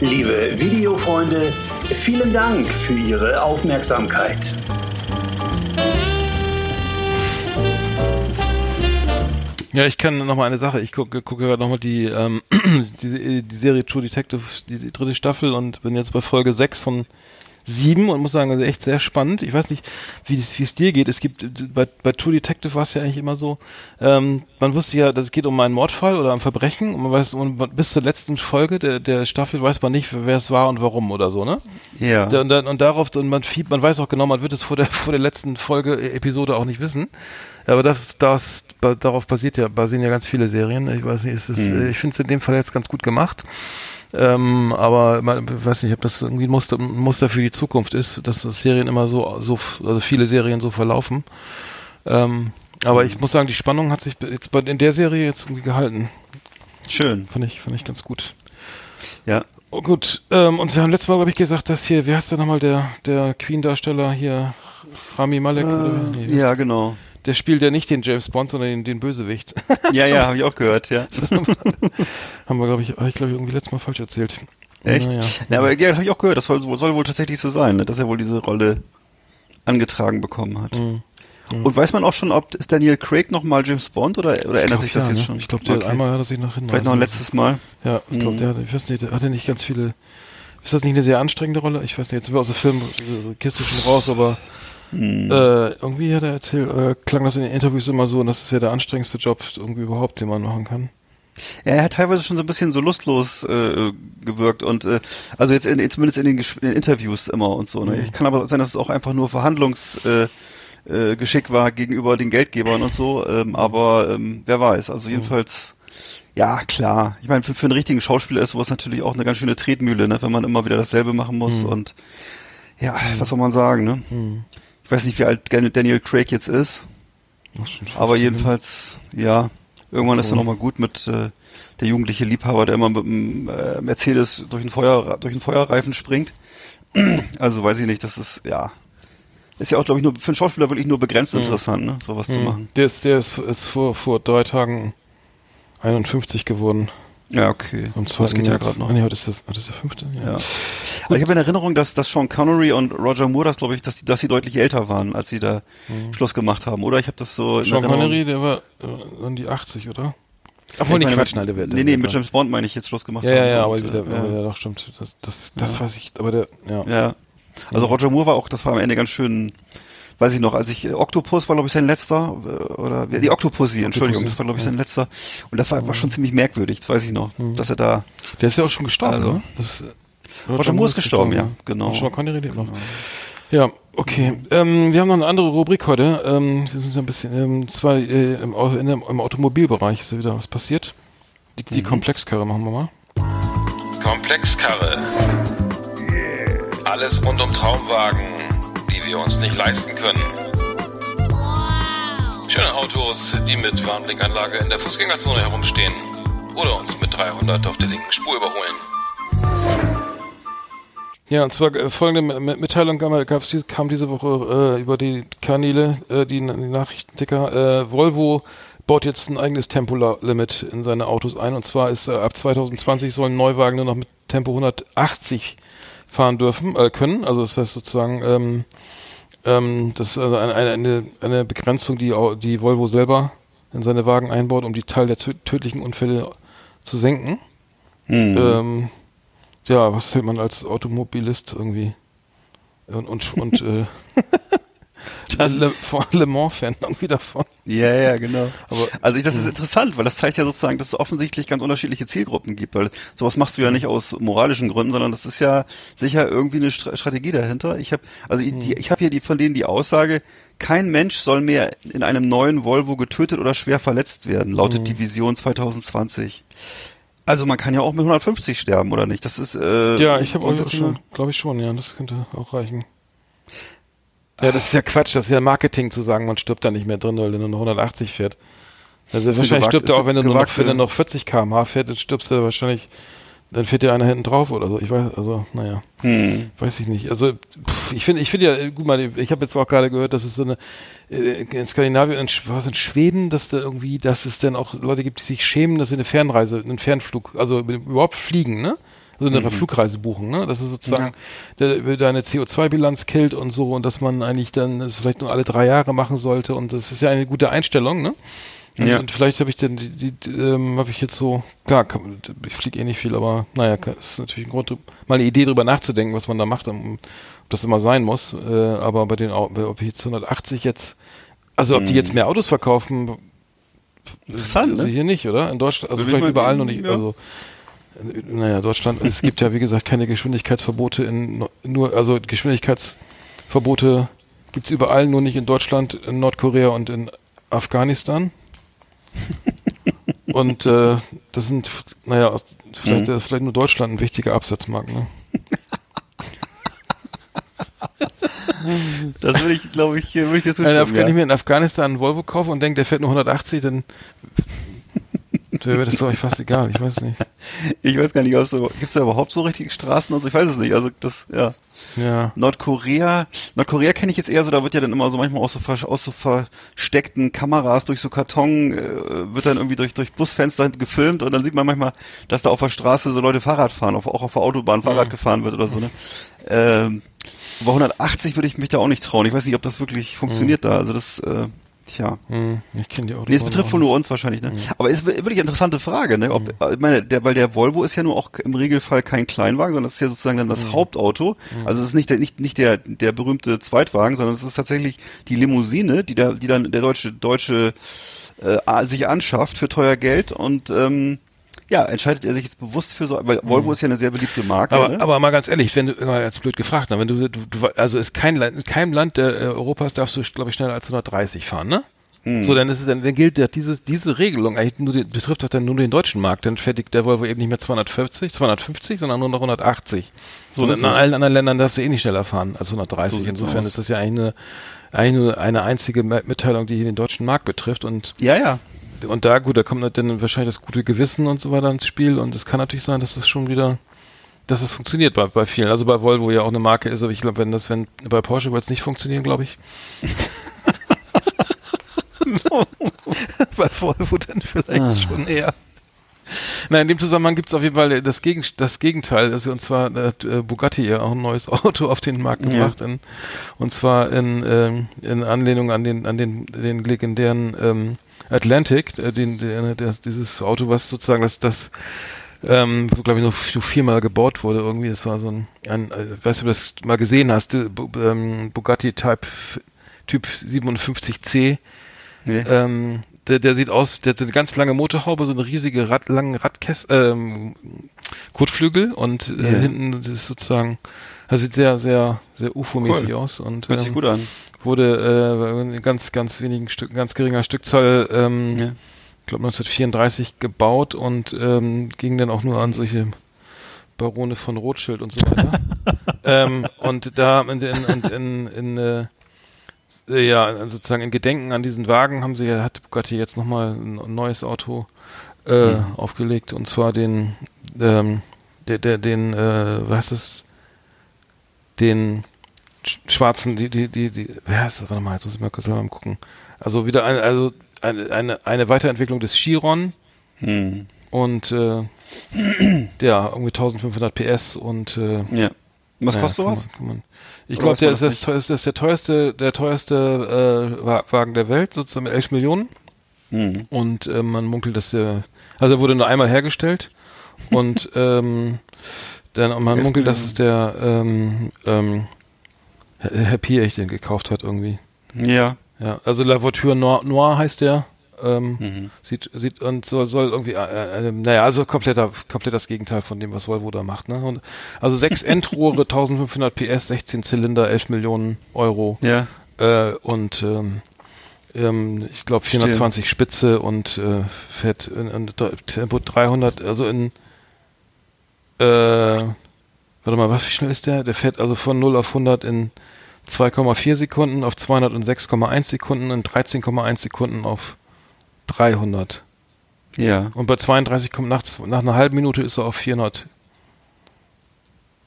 Liebe Videofreunde, vielen Dank für Ihre Aufmerksamkeit. Ja, ich kann noch mal eine Sache. Ich gucke gucke gerade noch mal die, ähm, die, die Serie True Detective, die, die dritte Staffel und bin jetzt bei Folge 6 von 7 und muss sagen, also echt sehr spannend. Ich weiß nicht, wie es dir geht. Es gibt, bei, bei True Detective war es ja eigentlich immer so, ähm, man wusste ja, dass es geht um einen Mordfall oder ein Verbrechen und man weiß, und bis zur letzten Folge der, der Staffel weiß man nicht, wer es war und warum oder so, ne? Ja. Und, dann, und darauf, und man fiebt, man weiß auch genau, man wird es vor der, vor der letzten Folge, äh, Episode auch nicht wissen. Aber das, das, darauf basiert ja, basieren ja ganz viele Serien. Ich weiß nicht, es ist, äh, ich finde es in dem Fall jetzt ganz gut gemacht. Ähm, aber man, ich weiß nicht, ob das irgendwie ein Muster, ein Muster für die Zukunft ist, dass das Serien immer so, so, also viele Serien so verlaufen. Ähm, aber ich muss sagen, die Spannung hat sich jetzt bei, in der Serie jetzt irgendwie gehalten. Schön. Fand ich, fand ich ganz gut. Ja. Oh, gut, ähm, und wir haben letztes Mal, glaube ich, gesagt, dass hier, wie heißt der nochmal, der, der Queen-Darsteller hier, Rami Malek, oder, nee, Ja, genau. Der spielt ja nicht den James Bond, sondern den, den Bösewicht. Ja, ja, habe ich auch gehört, ja. haben wir, glaube ich, ich glaube irgendwie letztes Mal falsch erzählt. Echt? Naja. Ja, aber ja, habe ich auch gehört, das soll, soll wohl tatsächlich so sein, ne? dass er wohl diese Rolle angetragen bekommen hat. Mhm. Und weiß man auch schon, ob ist Daniel Craig nochmal James Bond oder, oder ändert sich das ja, jetzt ne? schon? Ich glaube, der Okay. einmal hat er sich noch hin. Vielleicht noch ein letztes Mal. Ja, ich glaube, Mhm. der hat, ich weiß nicht, der hatte nicht ganz viele. Ist das nicht eine sehr anstrengende Rolle? Ich weiß nicht, jetzt sind wir aus der Filmkiste schon raus, aber Hm. äh, irgendwie hat er erzählt, äh, klang das in den Interviews immer so, und das wäre der anstrengendste Job irgendwie überhaupt, den man machen kann. Ja, er hat teilweise schon so ein bisschen so lustlos äh, gewirkt und äh, also jetzt in, zumindest in den, in den Interviews immer und so. Ne? Mhm. Ich kann aber sein, dass es auch einfach nur Verhandlungsgeschick äh, Geschick war gegenüber den Geldgebern und so. Mhm. Ähm, aber ähm, wer weiß. Also jedenfalls, ja klar. Ich meine, für, für einen richtigen Schauspieler ist sowas natürlich auch eine ganz schöne Tretmühle, ne? wenn man immer wieder dasselbe machen muss Mhm. und ja, was soll man sagen? Ne? Hm. Ich weiß nicht, wie alt Daniel Craig jetzt ist. Aber 15. jedenfalls, ja, irgendwann ist er nochmal gut mit äh, der jugendliche Liebhaber, der immer mit dem äh, Mercedes durch den, Feuer, durch den Feuerreifen springt. Also weiß ich nicht, das ist, ja. Ist ja auch, glaube ich, nur für einen Schauspieler wirklich nur begrenzt Mhm. interessant, ne, sowas zu Hm. machen. Der ist, der ist, ist vor, vor drei Tagen 51 geworden. Ja, okay. Am das 2. geht ja gerade noch. Ah, nee, heute ist das, heute ist der fünfte? Ja. Aber ich habe in Erinnerung, dass, dass Sean Connery und Roger Moore, das glaube ich, dass die, dass die deutlich älter waren, als sie da Schluss gemacht haben. Oder ich habe das so in Mhm. Sean Erinnerung. Connery, der war äh, an die 80, oder? Obwohl, nee, Quatsch, nein, der wird. Nee, nee, mit James Bond meine ich jetzt Schluss gemacht Ja, ja, haben. ja, aber Und, der, äh, aber ja. ja, doch, stimmt. Das, das, das Ja. weiß ich, aber der, ja. Ja. Also Roger Moore war auch, das war am Ende ganz schön, weiß ich noch, als ich, äh, Octopus war glaube ich sein letzter, äh, oder, die Octopussy, Entschuldigung, das war glaube ich sein letzter. Und das war, war schon ziemlich merkwürdig, das weiß ich noch, dass er da, Der ist ja auch schon gestorben, Also. ne? Das, äh, Roger Moore ist gestorben, ja, genau. Und Sean Connery lebt noch. Ja, okay. Ähm, wir haben noch eine andere Rubrik heute. Ähm, wir sind ein bisschen, ähm, zwar äh, im, in dem, im Automobilbereich ist ja wieder was passiert. Die, die Komplexkarre machen wir mal. Komplexkarre. Alles rund um Traumwagen, die wir uns nicht leisten können. Schöne Autos, die mit Warnblinkanlage in der Fußgängerzone herumstehen oder uns mit 300 auf der linken Spur überholen. Ja, und zwar äh, folgende Mitteilung kam, diese, Woche äh, über die Kanäle, äh, die, die Nachrichtenticker. Äh, Volvo baut jetzt ein eigenes Tempolimit in seine Autos ein. Und zwar ist äh, ab 2020 sollen Neuwagen nur noch mit Tempo 180 fahren dürfen, äh, können. Also das heißt sozusagen, ähm, ähm, das ist also eine, eine- eine, Begrenzung, die, au- die Volvo selber in seine Wagen einbaut, um die Teil der tö- tödlichen Unfälle zu senken. hm. Ähm, ja, was hält man als Automobilist irgendwie? Und, und, und äh, Le, von Le Mans-Fan irgendwie davon. ja, ja, genau. Aber- also ich, das ist interessant, weil das zeigt ja sozusagen, dass es offensichtlich ganz unterschiedliche Zielgruppen gibt, weil sowas machst du ja nicht aus moralischen Gründen, sondern das ist ja sicher irgendwie eine Stra Strategie dahinter. Ich habe, also ich, die, ich habe hier die von denen die Aussage, kein Mensch soll mehr in einem neuen Volvo getötet oder schwer verletzt werden, lautet die Vision 2020. Also man kann ja auch mit 150 sterben, oder nicht? Das ist äh, Ja, ich habe auch grundsätzlich schon, glaube ich schon, ja, das könnte auch reichen. Ja, das ist ja Quatsch, das ist ja Marketing zu sagen, man stirbt da nicht mehr drin, weil du nur noch 180 fährt. Also wahrscheinlich stirbt er auch, wenn du nur noch, wenn du noch 40 km/h fährt, dann stirbst du wahrscheinlich, dann fährt dir einer hinten drauf oder so. Ich weiß, also, naja. Hm. Weiß ich nicht. Also pff, ich finde, ich finde ja, gut mal, ich habe jetzt auch gerade gehört, dass es so eine äh, in Skandinavien, in, was in Schweden, dass da irgendwie, dass es dann auch Leute gibt, die sich schämen, dass sie eine Fernreise, einen Fernflug, also überhaupt fliegen, ne? Also eine Flugreise buchen, ne? Das ist sozusagen der, deine CO2-Bilanz killt und so und dass man eigentlich dann das vielleicht nur alle drei Jahre machen sollte und das ist ja eine gute Einstellung, ne? Und, Ja. und vielleicht habe ich dann die, die, die ähm, habe ich jetzt so, klar, kann, ich fliege eh nicht viel, aber naja, ist natürlich ein Grund, mal eine Idee drüber nachzudenken, was man da macht, um, ob das immer sein muss. Äh, aber bei den, ob ich jetzt 180 jetzt, also ob die jetzt mehr Autos verkaufen, Interessant, also ne? hier nicht, oder? In Deutschland, also ich vielleicht mal- überall noch nicht. ja. Also naja, Deutschland, es gibt ja wie gesagt keine Geschwindigkeitsverbote in nur, also Geschwindigkeitsverbote gibt's überall, nur nicht in Deutschland, in Nordkorea und in Afghanistan. und äh, das sind, naja, vielleicht Mhm. ist vielleicht nur Deutschland ein wichtiger Absatzmarkt, ne? Das würde ich, glaube ich, würde ich Wenn, zustimmen. Afg- wenn ich ja. mir in Afghanistan einen Volvo kaufe und denke, der fährt nur 180, dann wäre mir das, glaube ich, fast egal. Ich weiß nicht. Ich weiß gar nicht, ob es so, gibt es da überhaupt so richtige Straßen? Also ich weiß es nicht. Also das, ja. Ja. Nordkorea, Nordkorea kenne ich jetzt eher so, da wird ja dann immer so manchmal aus so, aus so versteckten Kameras durch so Karton, äh, wird dann irgendwie durch, durch Busfenster gefilmt und dann sieht man manchmal, dass da auf der Straße so Leute Fahrrad fahren, auf, auch auf der Autobahn Fahrrad gefahren wird oder so, ne? Ähm, aber 180 würde ich mich da auch nicht trauen. Ich weiß nicht, ob das wirklich funktioniert da. Also das, äh, tja. Hm, ich kenne die Autobahn. Nee, es betrifft auch wohl nur uns wahrscheinlich, ne? Aber ist wi- wirklich eine interessante Frage, ne? Ob, ich meine, der, weil der Volvo ist ja nur auch im Regelfall kein Kleinwagen, sondern das ist ja sozusagen dann das Hauptauto. Also es ist nicht der, nicht, nicht der, der berühmte Zweitwagen, sondern es ist tatsächlich die Limousine, die da, die dann der deutsche, deutsche, äh, sich anschafft für teuer Geld und, ähm, ja, entscheidet er sich jetzt bewusst für so, weil Volvo ist ja eine sehr beliebte Marke, Aber, ne? aber mal ganz ehrlich, wenn du ganz blöd gefragt, ne, wenn du, du, du also ist kein Land, in keinem Land der, äh, Europas darfst du, glaube ich, schneller als 130 fahren, ne? Hm. So, dann ist es dann, dann gilt ja dieses, diese Regelung eigentlich nur, die, betrifft doch dann nur den deutschen Markt. Dann fertigt der Volvo eben nicht mehr 240, 250, sondern nur noch 180. So, So in allen anderen Ländern darfst du eh nicht schneller fahren als 130. So Insofern aus. ist das ja eigentlich eine, eigentlich nur eine einzige Mitteilung, die hier den deutschen Markt betrifft und ja, ja. Und da, gut, da kommt dann wahrscheinlich das gute Gewissen und so weiter ins Spiel und es kann natürlich sein, dass das schon wieder, dass es funktioniert bei, bei vielen. Also bei Volvo ja auch eine Marke ist, aber ich glaube, wenn das, wenn, bei Porsche wird es nicht funktionieren, glaube ich. bei Volvo dann vielleicht schon eher. Nein, in dem Zusammenhang gibt es auf jeden Fall das, Gegen, das Gegenteil, also, und zwar hat äh, Bugatti ja auch ein neues Auto auf den Markt Ja. gebracht, in, und zwar in, ähm, in Anlehnung an den, an den, den legendären ähm, Atlantic, äh, den, den, das, dieses Auto, was sozusagen das, das ähm, glaube ich, nur viermal gebaut wurde irgendwie. Das war so ein, ein äh, weißt du, ob du das mal gesehen hast, äh, ähm, Bugatti Type, Typ 57C. Nee. Ähm, der, der sieht aus, der hat so eine ganz lange Motorhaube, so eine riesige Rad, langen Radkäst, ähm, Kotflügel und äh, Ja. hinten ist sozusagen, das sieht sehr, sehr, sehr UFO-mäßig Cool. aus und Hört sich ähm, gut an. Wurde äh, in ganz, ganz wenigen Stück, ganz geringer Stückzahl, ähm, Ja. ich glaube 1934 gebaut und ähm, ging dann auch nur an solche Barone von Rothschild und so weiter. ähm, und da in, in, in, in äh, äh, ja, sozusagen in Gedenken an diesen Wagen haben sie ja, hat Bugatti jetzt nochmal ein neues Auto äh, aufgelegt und zwar den, ähm, der, der, den, äh, was heißt das? Den schwarzen, die, die, die, die, wer heißt das? Warte mal, jetzt muss ich mal kurz mal gucken. Also wieder eine, also eine, eine, eine Weiterentwicklung des Chiron Hm. und äh, ja, irgendwie 1500 PS und äh, Ja. Was ja, kostet sowas? Kann man. Ich glaube, der ist, das das, teuerste- das ist der teuerste, der teuerste äh, Wa- Wagen der Welt, sozusagen mit 11 Millionen. Hm. Und äh, man munkelt, dass der, also er wurde nur einmal hergestellt und ähm, dann und man 11 munkelt, dass es der ähm, ähm, Herr Piech den gekauft hat irgendwie. Ja. Ja, also La Voiture Noir, Noir heißt der. Ähm, Mhm. Sieht, sieht und soll, soll irgendwie, äh, äh, naja, also kompletter, komplett das Gegenteil von dem, was Volvo da macht. Ne? Und, also sechs Endrohre, 1500 PS, 16 Zylinder, 11 Millionen Euro Ja. äh, und ähm, ähm, ich glaube 420 Spitze und äh, fährt in, in Tempo 300, also in äh, warte mal, was wie schnell ist der? Der fährt also von 0 auf 100 in 2,4 Sekunden, auf 200 in 6,1 Sekunden, in 13,1 Sekunden auf 300. Ja. Und bei 32 kommt nachts, nach einer halben Minute ist er auf 400.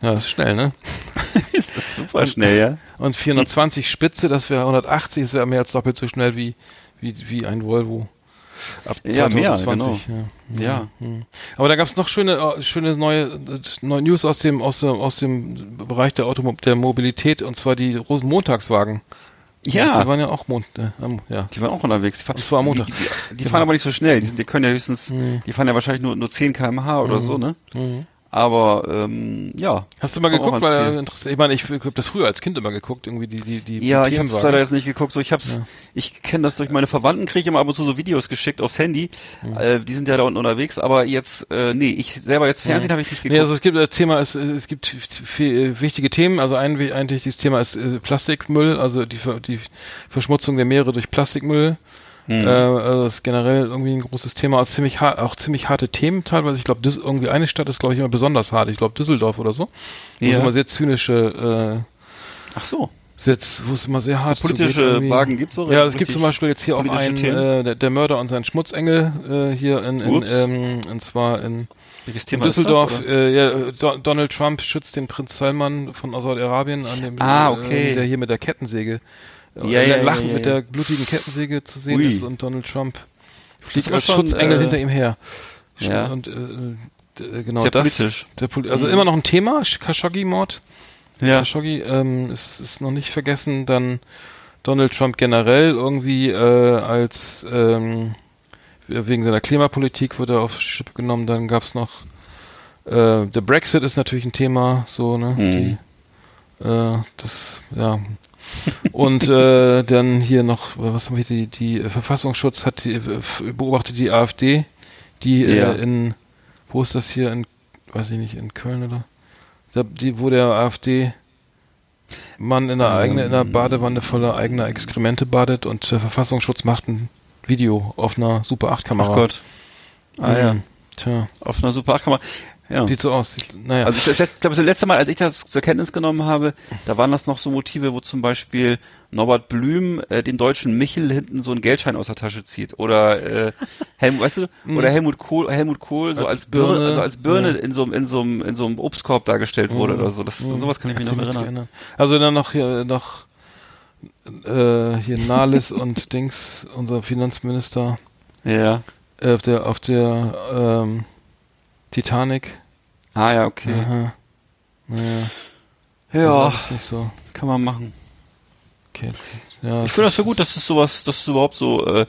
Ja, das ist schnell, ne? ist das super schnell, ja? Und 420 Spitze, das wäre 180, das wäre mehr als doppelt so schnell wie, wie, wie ein Volvo. Ab Ja, mehr, 2020. genau. Ja. Hm. Aber da gab es noch schöne, äh, schöne neue, äh, neue News aus dem, aus, dem- aus dem Bereich der, Automo der Mobilität und zwar die Rosenmontagswagen. Die waren ja auch Mond, äh, ja. Die waren auch unterwegs. Die, fahren, Und zwar am Montag. Die, die, die fahren aber nicht so schnell. Die, sind, die können ja höchstens, Mhm. die fahren ja wahrscheinlich nur, nur 10 km/h oder so, ne? Aber, ähm, ja. Hast du mal geguckt? Weil, äh, ich meine, ich habe das früher als Kind immer geguckt, irgendwie die, die, die Ja, ich habe Themenwagen. leider jetzt nicht geguckt. So, ich hab's, ich kenne das durch meine Verwandten, kriege ich immer ab und zu so Videos geschickt aufs Handy. Äh, die sind ja da unten unterwegs, aber jetzt, äh, nee, ich selber jetzt Fernsehen habe ich nicht geguckt. Nee, also es gibt das Thema, es, es gibt viel, wichtige Themen. Also ein ein wichtiges Thema ist äh, Plastikmüll, also die, die Verschmutzung der Meere durch Plastikmüll. Hm. Äh, also das ist generell irgendwie ein großes Thema. Also ziemlich hart, auch ziemlich harte Themen teilweise. Ich glaube, irgendwie eine Stadt ist, glaube ich, immer besonders hart. Ich glaube Düsseldorf oder so. Wo es Ja. immer sehr zynische Ach so. Jetzt, wo es immer sehr hart so politische Wagen gibt's auch. Ja, es gibt zum Beispiel jetzt hier auch einen, äh, der, der Mörder und sein Schmutzengel äh, hier in, in, ähm, und zwar in, in Düsseldorf. Das, äh, ja, Do Donald Trump schützt den Prinz Salman von Saudi-Arabien an dem, Ah, okay. äh, der hier mit der Kettensäge, äh, Ja, ja, lachend ja, mit der blutigen Kettensäge zu sehen Ui. ist und Donald Trump fliegt als schon, Schutzengel äh, hinter ihm her. ja. Und äh, genau Sehr das. politisch. Sehr poli also immer noch ein Thema, Khashoggi-Mord. Ja. Khashoggi ähm, ist, ist noch nicht vergessen. Dann Donald Trump generell irgendwie äh, als ähm, wegen seiner Klimapolitik wurde er auf Schippe genommen. Dann gab's noch äh, der Brexit ist natürlich ein Thema, so ne. Mhm. Die, äh, das ja. Und äh, dann hier noch, was haben wir die, die äh, Verfassungsschutz hat die, äh, beobachtet die AfD, die Ja. äh, in wo ist das hier in weiß ich nicht in Köln oder da, die wo der AfD Mann in der eigenen in der Badewanne voller eigener Exkremente badet und der Verfassungsschutz macht ein Video auf einer Super 8 Kamera. Ach Gott. Ah ja. Mhm. Tja, Auf einer Super 8 Kamera. Ja. sieht so aus. Naja. Also ich, ich glaube, das letzte Mal, als ich das zur Kenntnis genommen habe, da waren das noch so Motive, wo zum Beispiel Norbert Blüm äh, den deutschen Michel hinten so einen Geldschein aus der Tasche zieht. Oder äh, Helmut, weißt du, oder Helmut Kohl, Helmut Kohl so Mhm. Als als, Birne, Birne, also als Birne ja. in so einem in so einem in so einem Obstkorb dargestellt wurde oder so. Das, an sowas kann ich mich noch erinnern. geändert. Also dann noch hier noch äh, hier Nahles und Dings, unser Finanzminister Ja. äh, auf der auf der ähm, Titanic. Ah ja, okay. Aha. Naja, Ja, nicht so. kann man machen. Okay. Ja, Ich finde das ja gut, dass es sowas, dass es überhaupt so äh,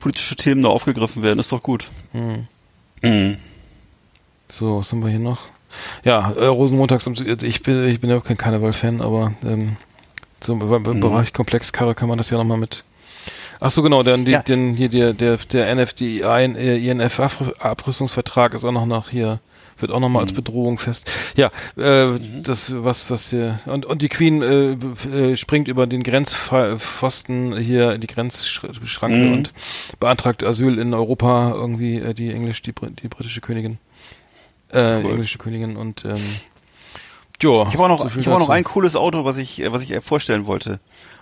politische Themen da aufgegriffen werden. Ist doch gut. Hm. Mhm. So, was haben wir hier noch? Ja, äh, Rosenmontags, ich bin, ich bin ja auch kein Karneval-Fan, aber ähm, so im, im Mhm. Bereich Komplexkarre kann man das ja nochmal mit. Ach so, genau, dann die, Ja. den, hier der, der, der NFDI, äh, INF-Abrüstungsvertrag ist auch noch nach hier, wird auch nochmal als Bedrohung fest. Ja, äh, das, was, was hier, und, und die Queen äh, äh, springt über den Grenzpfosten hier in die Grenzschranke Mhm. und beantragt Asyl in Europa irgendwie, äh, die Englisch, die, die britische Königin. Äh, Cool. englische Königin und ähm, jo, Ich habe auch noch, so ich habe auch noch ein cooles Auto, was ich, äh, was ich äh, vorstellen wollte.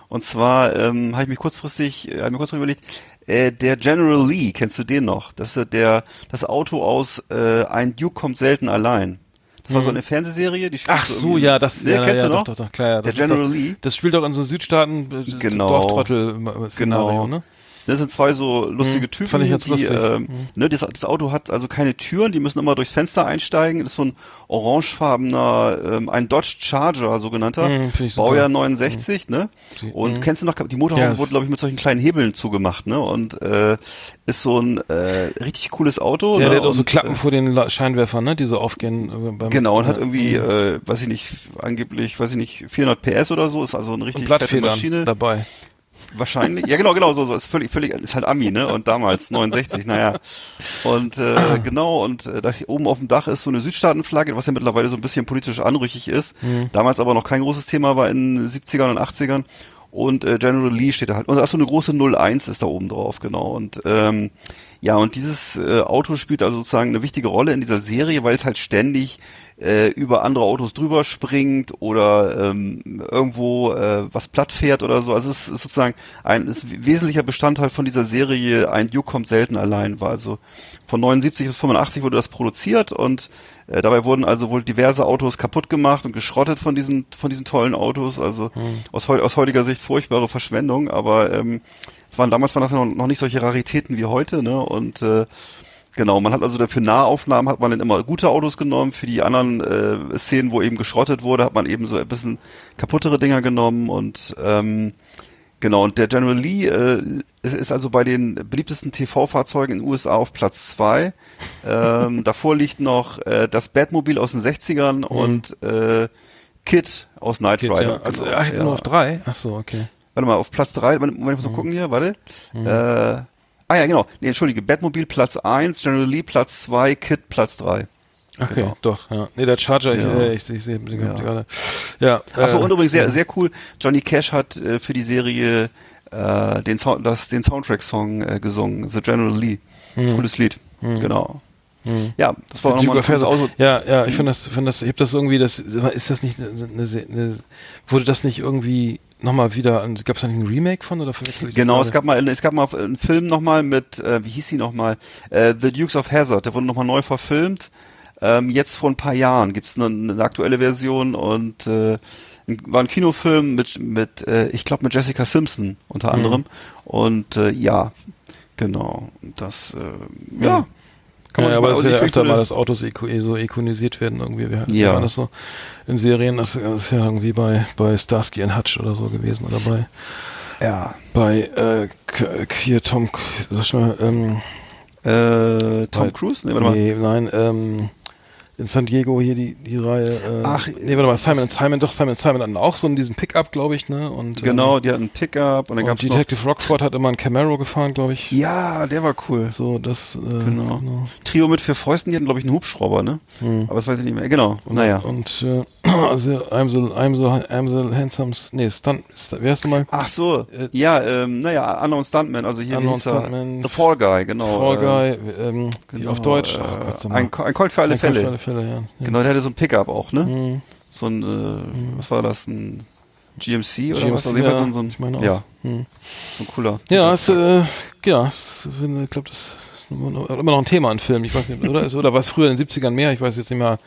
Und zwar ähm, habe ich mich kurzfristig, äh, hab mir kurz überlegt, äh, der General Lee, kennst du den noch? Das ist der, das Auto aus äh, Ein Duke kommt selten allein. Das war so eine Fernsehserie, die spielt Ach so, ja, das ne, ja, kennst ja, du noch? doch, doch, doch, klar, ja, das der General doch, Lee. Das spielt doch in so Südstaaten äh, Genau. Dorftrottel-Szenario, Genau. ne? Das sind zwei so lustige Hm, Typen, fand ich jetzt die, lustig. ähm, ne, das, das Auto hat also keine Türen, die müssen immer durchs Fenster einsteigen. Das ist so ein orangefarbener, ähm, ein Dodge Charger, sogenannter, Hm, super. Baujahr 69, ne? Die- Und hm. kennst du noch, die Motorhaube Ja. wurde, glaube ich, mit solchen kleinen Hebeln zugemacht, ne? Und äh, ist so ein äh, richtig cooles Auto. Ja, ne? der hat auch so Und, Klappen äh, vor den Scheinwerfern, ne? Die so aufgehen. äh, Beim, Genau, und hat irgendwie, äh, weiß ich nicht, angeblich, weiß ich nicht, 400 PS oder so, ist also eine richtig fette Maschine. dabei. Wahrscheinlich. Ja, genau, genau, so, so ist völlig, völlig, ist halt Ami, ne? Und damals 69, naja. Und äh, genau, und äh, da oben auf dem Dach ist so eine Südstaatenflagge, was ja mittlerweile so ein bisschen politisch anrüchig ist. Damals aber noch kein großes Thema war in den 70ern und 80ern. Und äh, General Lee steht da halt. Und da ist so eine große 01 ist da oben drauf, genau. Und ähm, ja, und dieses äh, Auto spielt also sozusagen eine wichtige Rolle in dieser Serie, weil es halt ständig äh, über andere Autos drüber springt oder ähm, irgendwo äh, was platt fährt oder so. Also es ist sozusagen ein ist ein wesentlicher Bestandteil von dieser Serie. Ein Duke kommt selten allein. War also von 79 bis 85 wurde das produziert und äh, dabei wurden also wohl diverse Autos kaputt gemacht und geschrottet von diesen von diesen tollen Autos. Also aus, heu aus heutiger Sicht furchtbare Verschwendung, aber ähm, es waren damals waren das noch, noch nicht solche Raritäten wie heute, ne? Und äh, Genau, man hat also dafür Nahaufnahmen hat man dann immer gute Autos genommen, für die anderen äh, Szenen, wo eben geschrottet wurde, hat man eben so ein bisschen kaputtere Dinger genommen und ähm, genau, und der General Lee äh, ist, ist also bei den beliebtesten TV-Fahrzeugen in den USA auf Platz zwei. ähm, davor liegt noch äh, das Batmobil aus den 60ern und äh, Kid aus Knight Geht, Rider. ja. Also, genau, ach, ja. nur auf drei? Ach so, okay. Warte mal, auf Platz drei, Moment, ich muss mal gucken hier, warte. Äh, ah ja, genau. Nee, entschuldige, Batmobil Platz eins, General Lee Platz zwei, Kid Platz drei. Okay, Genau. doch, ja. Nee, der Charger, ich, Ja. äh, ich, ich sehe den Ja. gerade. Ja, Achso, äh, und übrigens sehr, sehr cool, Johnny Cash hat äh, für die Serie äh, den, Sound, das, den Soundtrack-Song äh, gesungen, The General Lee. Cooles Lied, genau. Ja, das war nochmal ein. Auto. Ja, ja, ich finde das, finde das, ich habe das irgendwie, das ist das nicht eine, eine, eine, wurde das nicht irgendwie nochmal wieder, gab es da nicht ein Remake von oder verwechsel ich Genau, es gab mal, es gab mal einen Film nochmal mit, äh, wie hieß sie nochmal? Äh, The Dukes of Hazzard, der wurde nochmal neu verfilmt. Ähm, jetzt vor ein paar Jahren gibt's eine, eine aktuelle Version und äh, war ein Kinofilm mit, mit äh, ich glaube mit Jessica Simpson unter anderem. Und äh, ja, genau. Das, äh, ja. Kann ja, sich aber es ist ja öfter mal, dass Autos iko so ikonisiert werden irgendwie. Wir Ja. ja. das so in Serien, das ist ja irgendwie bei, bei Starsky and Hutch oder so gewesen oder bei, Ja. bei äh, hier Tom, sag ich mal, ähm, Äh, Tom Bei- Cruise? Nee, warte mal. nee, nein, ähm, in San Diego hier die, die Reihe. Äh, Ach, nee, warte mal, Simon and Simon, doch, Simon and Simon hatten auch so einen diesen Pickup, glaube ich, ne? Und, Genau, die hatten einen Pickup und dann Ähm, und noch. Detective Rockford hat immer einen Camaro gefahren, glaube ich. Ja, der war cool. So, das, äh, Genau. Trio mit vier Fäusten, die hatten, glaube ich, einen Hubschrauber, ne? Aber das weiß ich nicht mehr. Genau. naja. Und äh, also I'm so, I'm so, I'm so handsome, nee, Stunt, Stunt wer hast du mal? Ach so, Äh, ja, ähm, naja, Unknown Stuntman, also hier Unknown? Stuntman. The Fall Guy, genau. Fall äh, Guy, ähm, wie genau, auf Deutsch. Äh, Oh Gott, ein, ein Colt für alle Fälle. Für alle Fälle, ja. ja. Genau, der hatte so ein Pickup auch, ne? Mhm. So ein, äh, was war das, ein GMC oder GMC, was? Ja, so ein, so ein, ich meine auch. ja, Mhm. so ein cooler. Ja, es, äh, ja, es, ich glaube, das ist immer noch, ein Thema in Filmen. Ich weiß nicht, oder? Ist, oder war es früher in den 70ern mehr? Ich weiß jetzt nicht mehr.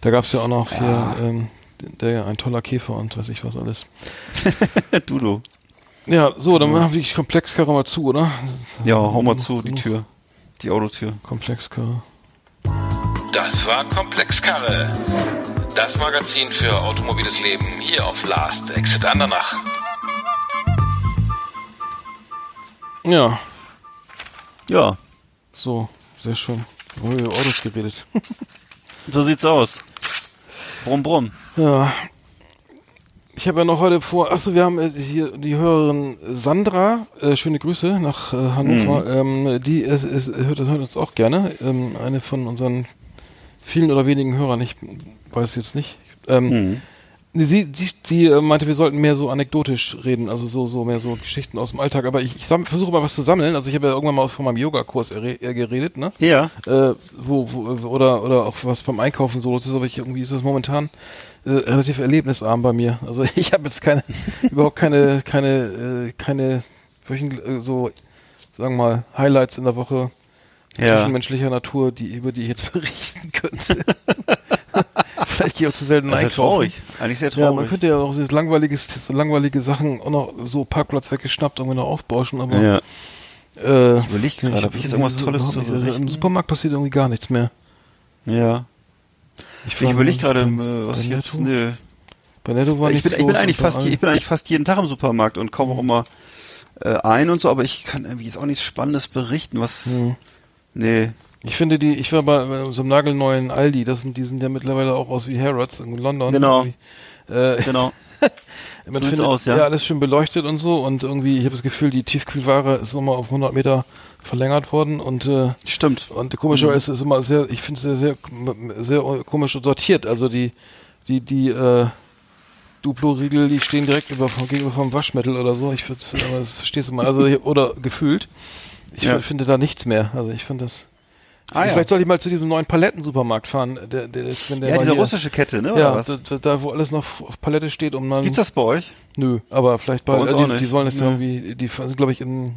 Da gab es ja auch noch hier ähm, der, ein toller Käfer und weiß ich was alles. Dudo. Ja, so, dann machen wir die Komplexkarre mal zu, oder? Ja, hau mal zu, die Tür. Die Autotür. Komplexkarre. Das war Komplexkarre. Das Magazin für automobiles Leben hier auf Last Exit Andernach. Ja, Ja, so, sehr schön. Wir haben über Autos geredet. so sieht's aus. Brumm, brumm. Ja. Ich habe ja noch heute vor, achso, wir haben äh, hier die Hörerin Sandra, äh, schöne Grüße nach äh, Hannover, ähm, die ist, ist, hört, hört uns auch gerne, ähm, eine von unseren vielen oder wenigen Hörern, ich weiß jetzt nicht. Ähm, Mhm. Sie, sie, sie äh, meinte, wir sollten mehr so anekdotisch reden, also so, so mehr so Geschichten aus dem Alltag, aber ich, ich versuche mal was zu sammeln, also ich habe ja irgendwann mal von meinem Yoga-Kurs geredet, ne? Ja. äh, wo, wo, oder, oder auch was beim Einkaufen so los ist, aber ich, irgendwie ist das momentan äh, relativ erlebnisarm bei mir. Also ich habe jetzt keine, überhaupt keine, keine, äh, keine wöchentlich, äh, so, sagen wir mal, Highlights in der Woche Ja. zwischenmenschlicher Natur, die, über die ich jetzt berichten könnte. Vielleicht gehe ich auch zu selten Das ist einkaufen. traurig. Eigentlich sehr Ja, man traurig. könnte ja auch dieses langweiliges, so langweilige Sachen auch noch so Parkplatz weggeschnappt irgendwie noch aufbauschen, aber ja. äh, Ich überleg gerade, hab ich jetzt irgendwas Tolles überhaupt zu nicht. Also Im berichten? Supermarkt passiert irgendwie gar nichts mehr. Ja. Ich war überlege gerade, äh, was ich jetzt. Nö. Bei Netto war Ich bin, ich bin eigentlich und fast, ich bin eigentlich fast jeden Tag im Supermarkt und kaufe auch immer äh, ein und so, aber ich kann irgendwie jetzt auch nichts Spannendes berichten, was. Hm. Nee. Ich finde die, ich war bei, so einem nagelneuen Aldi, das sind, die sind ja mittlerweile auch aus wie Harrods in London. Genau. Äh, Genau. man So findet, aus, ja. ja. alles schön beleuchtet und so und irgendwie, ich habe das Gefühl, die Tiefkühlware ist nochmal auf 100 Meter verlängert worden und äh, Stimmt. und komischerweise ist es immer sehr, ich finde es sehr, sehr, sehr komisch sortiert. Also die, die, die, äh, Duplo-Riegel, die stehen direkt über, gegenüber vom Waschmittel oder so. Ich verstehst du mal. Also, oder gefühlt. Ich Ja. finde da nichts mehr. Also ich finde das. Ah, ja. Vielleicht soll ich mal zu diesem neuen Palettensupermarkt fahren. Der, der ist, wenn der Ja, diese hier- russische Kette, ne? Oder Ja, was? da, da, wo alles noch auf Palette steht, um dann. Gibt's das bei euch? Nö, aber vielleicht bei, Bei uns äh, auch die, nicht. die wollen es Nö. irgendwie, die sind, glaube ich, in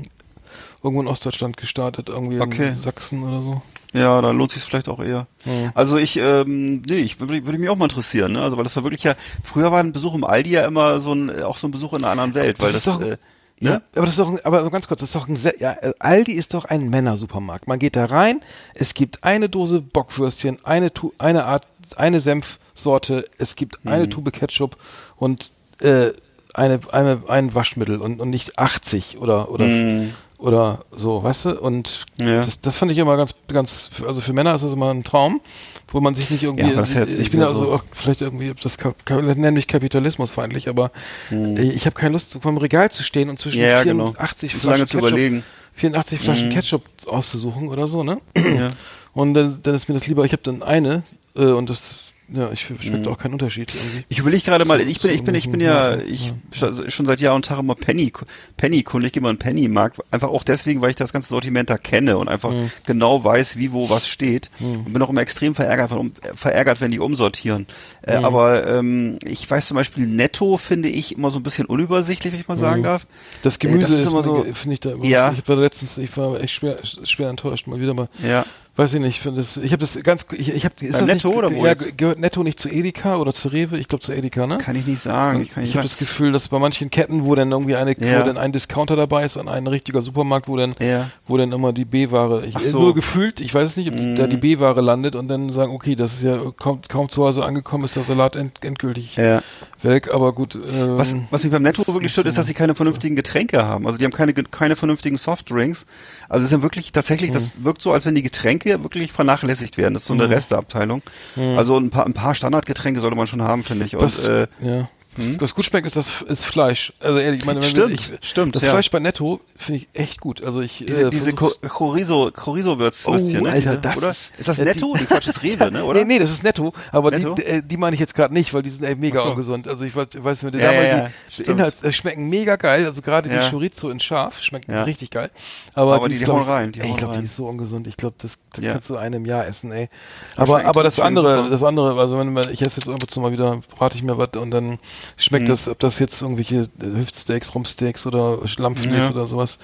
irgendwo in Ostdeutschland gestartet, irgendwie Okay. in Sachsen oder so. Ja, da lohnt sich vielleicht auch eher. Hm. Also ich, ähm, nee, ich würde würde mich auch mal interessieren, ne? Also weil das war wirklich ja, früher war ein Besuch im Aldi ja immer so ein, auch so ein Besuch in einer anderen Welt, weil Das das, ist doch- äh, Ja, ne? aber das ist doch, aber so ganz kurz, das ist doch ein, ja, Aldi ist doch ein Männersupermarkt. Man geht da rein, es gibt eine Dose Bockwürstchen, eine, Tu- eine Art, eine Senfsorte, es gibt Mhm. eine Tube Ketchup und äh, eine, eine, ein Waschmittel und, und nicht 80 oder, oder, Mhm. Oder so, weißt du? Und Ja. das, das fand ich immer ganz, ganz, also für Männer ist das immer ein Traum, wo man sich nicht irgendwie, Ja, jetzt ich nicht bin ja also so. auch vielleicht irgendwie, das, Kap- Kap- nenn mich kapitalismusfeindlich, aber äh, ich habe keine Lust, vom Regal zu stehen und zwischen Hm. Ja, genau. 84 So lange Flaschen Ketchup, überlegen. 84 Flaschen Mhm. Ketchup auszusuchen oder so, ne? Ja. Und dann, dann ist mir das lieber, ich habe dann eine äh, und das ja, ich schmeckt mhm. auch keinen Unterschied irgendwie. Ich überlege gerade mal, ich bin, ich bin, ich bin ja, ich ja. schon seit Jahr und Tag immer Penny, Penny Kunde, ich gehe mal einen Penny-Markt, einfach auch deswegen, weil ich das ganze Sortiment da kenne und einfach mhm. genau weiß, wie wo was steht mhm. und bin auch immer extrem verärgert, verärgert, wenn die umsortieren. Äh, mhm. aber ähm, ich weiß zum Beispiel Netto finde ich immer so ein bisschen unübersichtlich, wenn ich mal sagen mhm. darf. Das Gemüse äh, das ist, ist immer so, finde ich da immer ja. So, ich war letztens, ich war echt schwer, schwer enttäuscht mal wieder mal. Ja. Weiß ich nicht, finde. Ich habe das ganz. Ich, ich habe. Ist das Netto nicht, oder wo? Ja, gehört Netto nicht zu Edeka oder zu Rewe? Ich glaube zu Edeka, ne? Kann ich nicht sagen. Ich, ich habe das Gefühl, dass bei manchen Ketten, wo dann irgendwie eine, ja. wo dann ein Discounter dabei ist und ein richtiger Supermarkt, wo dann, ja. wo dann immer die B-Ware. So. Nur gefühlt. Ich weiß es nicht, ob mm. da die B-Ware landet und dann sagen, okay, das ist ja kaum, kaum zu Hause angekommen, ist der Salat end, endgültig ja. Weg. Aber gut. Ähm, was, was mich beim Netto wirklich stört, ist, dass sie keine vernünftigen Getränke haben. Also die haben keine keine vernünftigen Softdrinks. Also es ist ja wirklich tatsächlich, das mhm. wirkt so, als wenn die Getränke wirklich vernachlässigt werden. Das ist so eine mhm. Resteabteilung. Mhm. Also ein paar, ein paar Standardgetränke sollte man schon haben, finde ich. Und, Was, äh, ja. Hm? Was gut schmeckt, ist das ist Fleisch. Also ehrlich, ich meine, stimmt, ich, stimmt. Das ja. Fleisch bei Netto finde ich echt gut. Also ich diese, äh, diese Chorizo Chorizo Würstchen, oh, ne? Alter, das oder? Ist, ist das Netto? Die, die Quatsch ist Rewe, ne? Oder? Nee, nee, das ist Netto. Aber Netto? die äh, die meine ich jetzt gerade nicht, weil die sind ey, mega so. ungesund. Also ich weiß, weiß mit ja, ja, ja, die Inhalt äh, schmecken mega geil. Also gerade die Chorizo in scharf schmeckt richtig geil. Aber, aber die, die, die hauen rein. Die ey, ich glaube, die ist so ungesund. Ich glaube, das, das kannst du einem Jahr essen, ey. Aber aber das andere, das andere, also wenn ich esse jetzt irgendwo mal wieder, brate ich mir was und dann schmeckt mhm. das, ob das jetzt irgendwelche Hüftsteaks, Rumsteaks oder Lammfilets ja. oder sowas.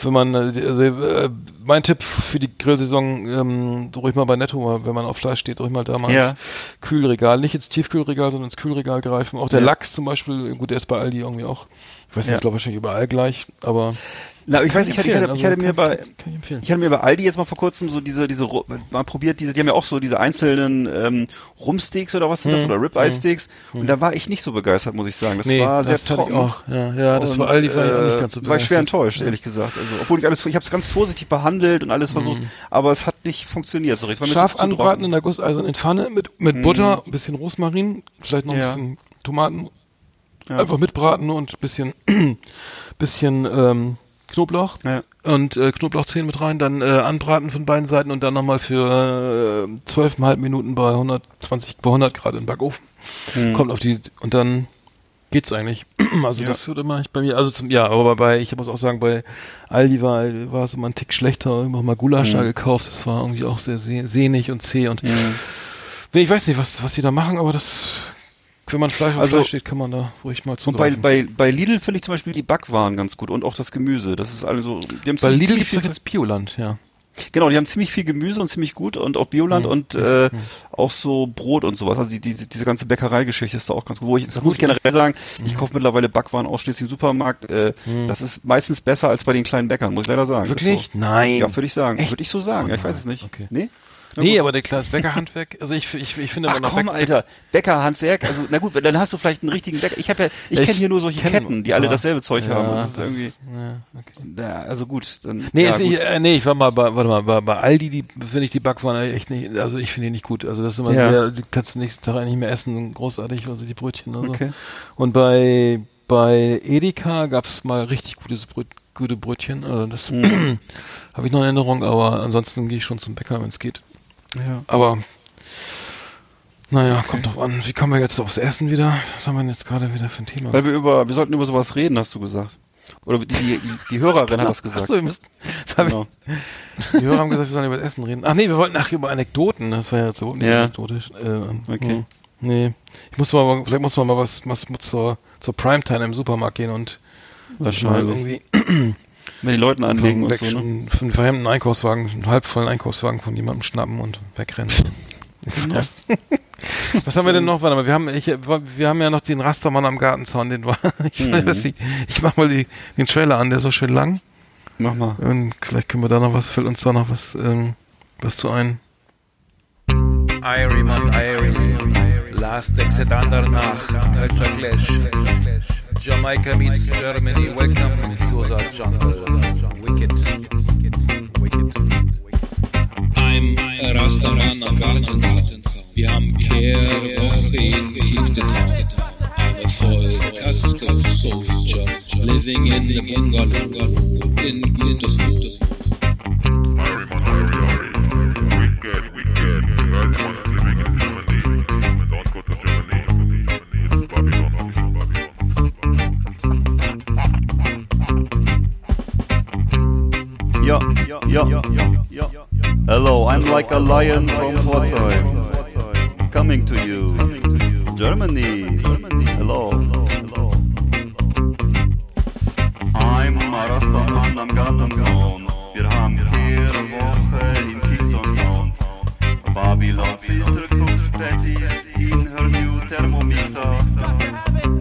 Wenn man, also, äh, mein Tipp für die Grillsaison, ähm, ruhig mal bei Netto, wenn man auf Fleisch steht, ruhig mal da mal ja. ins Kühlregal, nicht ins Tiefkühlregal, sondern ins Kühlregal greifen. Auch der ja. Lachs zum Beispiel, gut, der ist bei Aldi irgendwie auch, ich weiß nicht, ja. ich glaube wahrscheinlich überall gleich, aber na, ich weiß, ich hatte, ich hatte, ich hatte mir bei, ich hatte mir bei Aldi jetzt mal vor kurzem so diese, diese, mal probiert, diese, die haben ja auch so diese einzelnen ähm, Rumsteaks oder was sind das, hm, oder Ribeye Steaks, hm. und da war ich nicht so begeistert, muss ich sagen. Das nee, war sehr trocken. auch. Ja, ja, das und, war Aldi, war ich auch nicht ganz so begeistert. War ich schwer enttäuscht, ehrlich gesagt. Also, obwohl ich alles, ich habe es ganz vorsichtig behandelt und alles versucht, hm. aber es hat nicht funktioniert so richtig. Scharf anbraten in der Gusseisernen Pfanne mit, mit hm. Butter, ein bisschen Rosmarin, vielleicht noch ein bisschen Tomaten, ja. einfach mitbraten und ein bisschen, bisschen, ähm, Knoblauch ja. und äh, Knoblauchzehen mit rein, dann äh, anbraten von beiden Seiten und dann nochmal für äh, zwölfeinhalb äh, Minuten bei 120, bei 100 Grad in den Backofen. Mhm. Kommt auf die, und dann geht's eigentlich. Also ja. das wird immer bei mir, also zum, ja, aber bei, ich muss auch sagen, bei Aldi war, war es immer ein Tick schlechter, immer mal Gulasch mhm. da gekauft, das war irgendwie auch sehr sehnig und zäh und mhm. ich weiß nicht, was, was die da machen, aber das wenn man Fleisch auf also, Fleisch steht, kann man da ruhig mal zugreifen. Und bei, bei, bei Lidl finde ich zum Beispiel die Backwaren ganz gut und auch das Gemüse. Das ist also. Die haben bei Lidl gibt es das Bioland, ja. Genau, die haben ziemlich viel Gemüse und ziemlich gut und auch Bioland mhm. und äh, mhm. auch so Brot und sowas. Also die, die, diese ganze Bäckereigeschichte ist da auch ganz gut. Wo ich, das, muss ich generell sagen, mhm. ich kaufe mittlerweile Backwaren ausschließlich im Supermarkt. Äh, mhm. Das ist meistens besser als bei den kleinen Bäckern, muss ich leider sagen. Wirklich? So. Nein. Ja, würde ich sagen. Würde ich so sagen. Oh, ja, ich weiß es nicht. Okay. Nee? Nee, aber der Klaas Bäckerhandwerk, also ich, ich, ich finde Ach immer noch komm, Bäcker Alter, Bäckerhandwerk, also na gut, dann hast du vielleicht einen richtigen Bäcker. Ich habe ja, ich, ich kenne hier nur solche kenn, Ketten, die alle dasselbe Zeug ja, haben. Das ist irgendwie, ja, okay. ja, also gut, dann. Nee, ja, gut. Nicht, äh, nee, ich war mal bei, warte mal, bei, bei Aldi, die finde ich die Backwaren echt nicht, also ich finde die nicht gut. Also das ist immer ja. sehr, die kannst du nächsten Tag eigentlich nicht mehr essen, großartig, also die Brötchen und so. Okay. Und bei bei Edeka gab's mal richtig gutes Bröt, gute Brötchen. Also das mhm. habe ich noch in Erinnerung, aber ansonsten gehe ich schon zum Bäcker, wenn es geht. Ja. Aber naja, okay. kommt drauf an. Wie kommen wir jetzt aufs Essen wieder? Was haben wir denn jetzt gerade wieder für ein Thema? Weil wir über, wir sollten über sowas reden, hast du gesagt. Oder die, die, die Hörerin hat das gesagt. Achso, wir müssen, genau. Die Hörer haben gesagt, wir sollen über das Essen reden. Ach nee, wir wollten nach über Anekdoten. Das war ja so nicht ja. anekdotisch. Äh, okay. Hm. Nee. Ich muss mal, vielleicht muss man mal was, was zur, zur Primetime im Supermarkt gehen und wahrscheinlich irgendwie mit den Leuten anlegen und so, ne? Einen verhemmten Einkaufswagen, einen halbvollen Einkaufswagen von jemandem schnappen und wegrennen. Was? Was haben wir denn noch? Warte mal, wir haben, ich, wir haben ja noch den Rastermann am Gartenzaun, den war, ich, mhm. weiß nicht, ich mach mal die, den Trailer an, der ist so schön lang. Mach mal. Und vielleicht können wir da noch was, fällt uns da noch was, ähm, was zu ein. Irie, man, Irie. Last exit Andernach, Ultra Clash. Jamaica meets Germany, welcome to the jungle. Wicked. I'm a Rastaman am Gartenzaun. Wir haben Kehrwoche in Kingston. I'm a full Casco soldier, living in the bungalow in Glittersburg. Wicked, wicked. Hello, I'm like a lion from Pforzheim. Coming to you. Germany. Hello. I'm Marathon am Gartenzaun. Wir haben jede Woche in Kingston Town. Babylon Sister Cooks Patties in her new Thermomixer.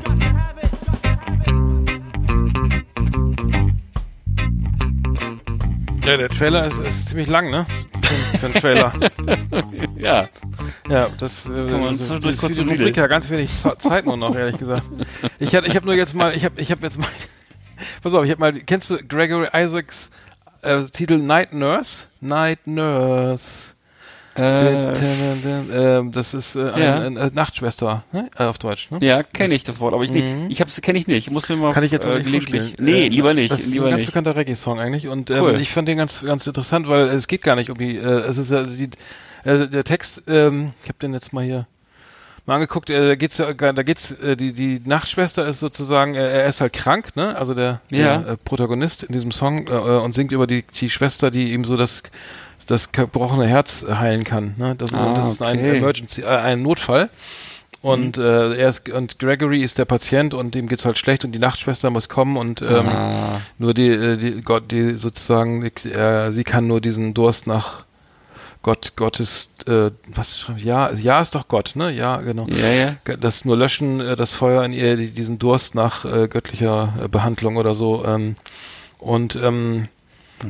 Ja, der Trailer ist, ist ziemlich lang, ne? Für, für einen Trailer. Ja. Ja, das, äh, das, das viele Rubrik ja ganz wenig Ze- Zeit nur noch, ehrlich gesagt. Ich hatte, ich habe nur jetzt mal, ich habe, ich habe jetzt mal, pass auf, ich habe mal, kennst du Gregory Isaacs äh, Titel Night Nurse? Night Nurse. Äh, Ähm, das ist äh, Ja. ein, ein Nachtschwester, ne? Äh, auf Deutsch, ne? ja, kenne ich das Wort, aber ich nicht. Mhm. Ich hab's kenne ich nicht. Ich muss mir mal Kann ich jetzt äh, nicht gelegentlich-. Nee, Äh, lieber nicht, Das ist lieber ein ganz nicht. bekannter Reggae-Song eigentlich und ähm, Cool. ich fand den ganz ganz interessant, weil es geht gar nicht um die, äh, es ist ja die, äh, der Text, ähm, ich habe den jetzt mal hier mal angeguckt, äh, da geht's da geht's, äh, die die Nachtschwester ist sozusagen, äh, er ist halt krank, ne? Also der, Ja. der äh, Protagonist in diesem Song äh, äh, und singt über die die Schwester, die ihm so das das gebrochene Herz heilen kann, ne? Das, ist- Ah, das ist ein okay. Emergency, äh, ein Notfall. Und äh, er ist und Gregory ist der Patient und dem geht's halt schlecht und die Nachtschwester muss kommen und ähm, Ah. nur die, äh, die Gott, die sozusagen, äh, sie kann nur diesen Durst nach Gott, Gottes, äh, was, schreibt- ja, ja ist doch Gott, ne? Ja, genau. Ja, ja. Das nur löschen, äh, das Feuer in ihr, die, diesen Durst nach äh, göttlicher äh, Behandlung oder so. Ähm, und ähm,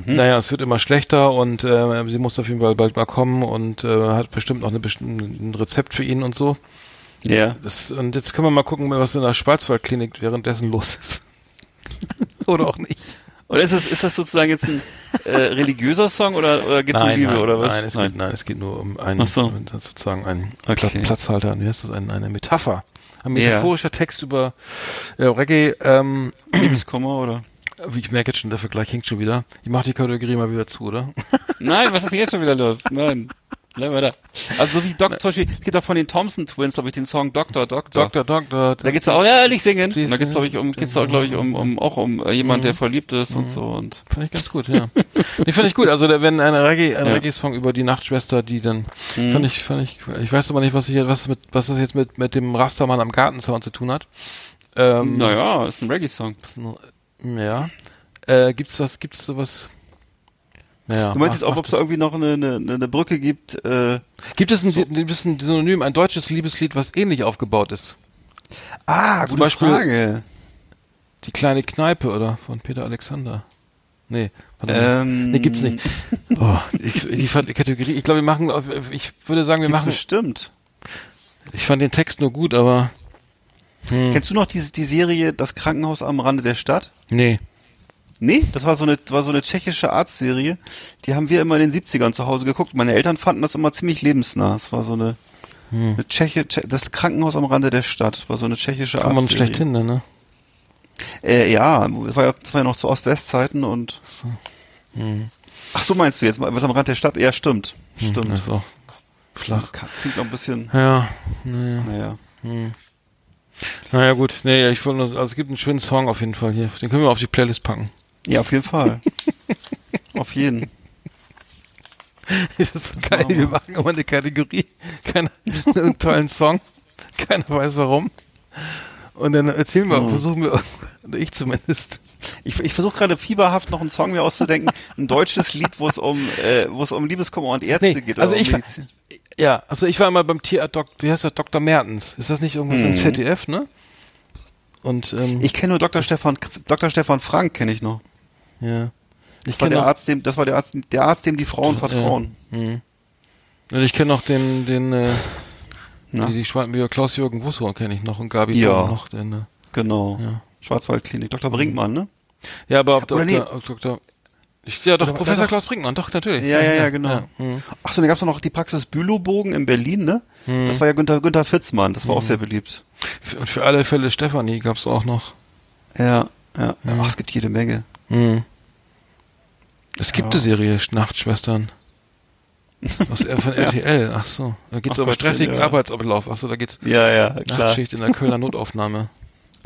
naja, es wird immer schlechter und äh, sie muss auf jeden Fall bald mal kommen und äh, hat bestimmt noch eine, ein Rezept für ihn und so. Ja. Das, und jetzt können wir mal gucken, was in der Schwarzwaldklinik währenddessen los ist. oder auch nicht. Oder ist das, ist das sozusagen jetzt ein äh, religiöser Song oder, oder geht es um Liebe nein, oder was? Nein es, Geht, nein, es geht nur um einen, so. sozusagen einen Okay. Pla- Platzhalter, wie heißt das, eine, eine Metapher. Ein metaphorischer Text über äh, Reggae. Ähm, Liebeskummer oder? Ich merke jetzt schon, der Vergleich hinkt schon wieder. Ich mache die Kategorie mal wieder zu, oder? Nein, was ist denn jetzt schon wieder los? Nein. Bleiben wir da. Also so wie Doc, zum Beispiel, es gibt auch von den Thompson Twins, glaube ich, den Song Doktor, Doktor. Doktor, Doktor. Da geht's auch, ja, nicht singen. Da geht's, glaube ich, um, geht's auch, glaube ich, um, um, auch um äh, jemand, der verliebt ist und so und. Fand ich ganz gut, ja. nee, fand ich gut. Also wenn ein Reggae, ein. Reggae-Song über die Nachtschwester, die dann, Mhm. fand ich, fand ich, ich weiß aber nicht, was ich, was mit, was das jetzt mit, mit dem Rastermann am Gartenzaun zu tun hat. Ähm, Naja, ist ein Reggae-Song. Ja. Äh, gibt's was, gibt's sowas? Naja, Du meinst jetzt auch, ob es irgendwie noch eine, eine, eine Brücke gibt? Äh, Gibt es ein, gibt es ein Synonym, ein deutsches Liebeslied, was ähnlich aufgebaut ist? ah, Zum gute Beispiel- Frage. Die kleine Kneipe oder von Peter Alexander? Nee. Ähm, nee, gibt's nicht. Oh, ich, ich fand die Kategorie, ich glaube, wir machen, ich würde sagen, wir Gibt's machen, bestimmt. ich fand den Text nur gut, aber, hm, Kennst du noch diese, die Serie Das Krankenhaus am Rande der Stadt? nee. Nee, das war so eine, war so eine tschechische Arztserie. Die haben wir immer in den 70ern zu Hause geguckt. Meine Eltern fanden das immer ziemlich lebensnah. Es war so eine, Hm. eine Tscheche, Tsche- das Krankenhaus am Rande der Stadt war so eine tschechische Kann man Arztserie. schlecht hin, ne? Äh, ja, das war ja, war ja noch zu Ost-West-Zeiten und. Hm. Ach so meinst du jetzt, was am Rand der Stadt? Ja, stimmt. Hm, Stimmt. Das ist auch flach. Klingt noch ein bisschen, Ja, naja. naja. Hm. Naja, gut. Nee, ich wollte nur, also es gibt einen schönen Song auf jeden Fall hier. Den können wir auf die Playlist packen. Ja, auf jeden Fall. auf jeden. Das ist so geil. Wir machen immer eine Kategorie. Keiner, einen tollen Song. Keiner weiß warum. Und dann erzählen wir, Hm. versuchen wir, oder ich zumindest. Ich, ich versuche gerade fieberhaft noch einen Song mir auszudenken. Ein deutsches Lied, wo es um, äh, wo es um Liebeskummer und Ärzte Nee, geht. also um ich Medizin. Ja, also ich war mal beim Tierarzt, wie heißt der, Dr. Mertens. Ist das nicht irgendwas im Mhm. ZDF, ne? Und, ähm, Ich kenne nur Dr. Stefan, Dr. Stefan Frank kenne ich noch. ja. Ich Das war kenne der noch, Arzt, dem, das war der Arzt, der Arzt, dem die Frauen vertrauen. Mhm. Und ich kenne noch den, den, äh, Na? die, die Schwarzenberger Klaus-Jürgen Wusso kenne ich noch und Gabi Ja. Noch, den, äh, Genau. ja. Schwarzwaldklinik. Dr. Brinkmann, ne? Ja, aber ob Oder Dr. nee. ob Dr. Ich, ja, doch, Oder- Professor ja, doch. Klaus Brinkmann, doch, natürlich. Ja, ja, ja, genau. hm. Ach so, dann gab's doch noch die Praxis Bülowbogen in Berlin, ne? Hm. Das war ja Günther, Günther Fitzmann. Das war auch sehr beliebt. Und für alle Fälle Stefanie gab's auch noch. Ja, ja. Ja. Ach, es gibt jede Menge. Hm. Es gibt Ja. eine Serie, Nachtschwestern. Aus, von RTL, ach so. Da geht's Ach um Gottchen, stressigen ja. Arbeitsablauf. Ach so, da geht's Ja, ja, klar. Nachtschicht in der Kölner Notaufnahme.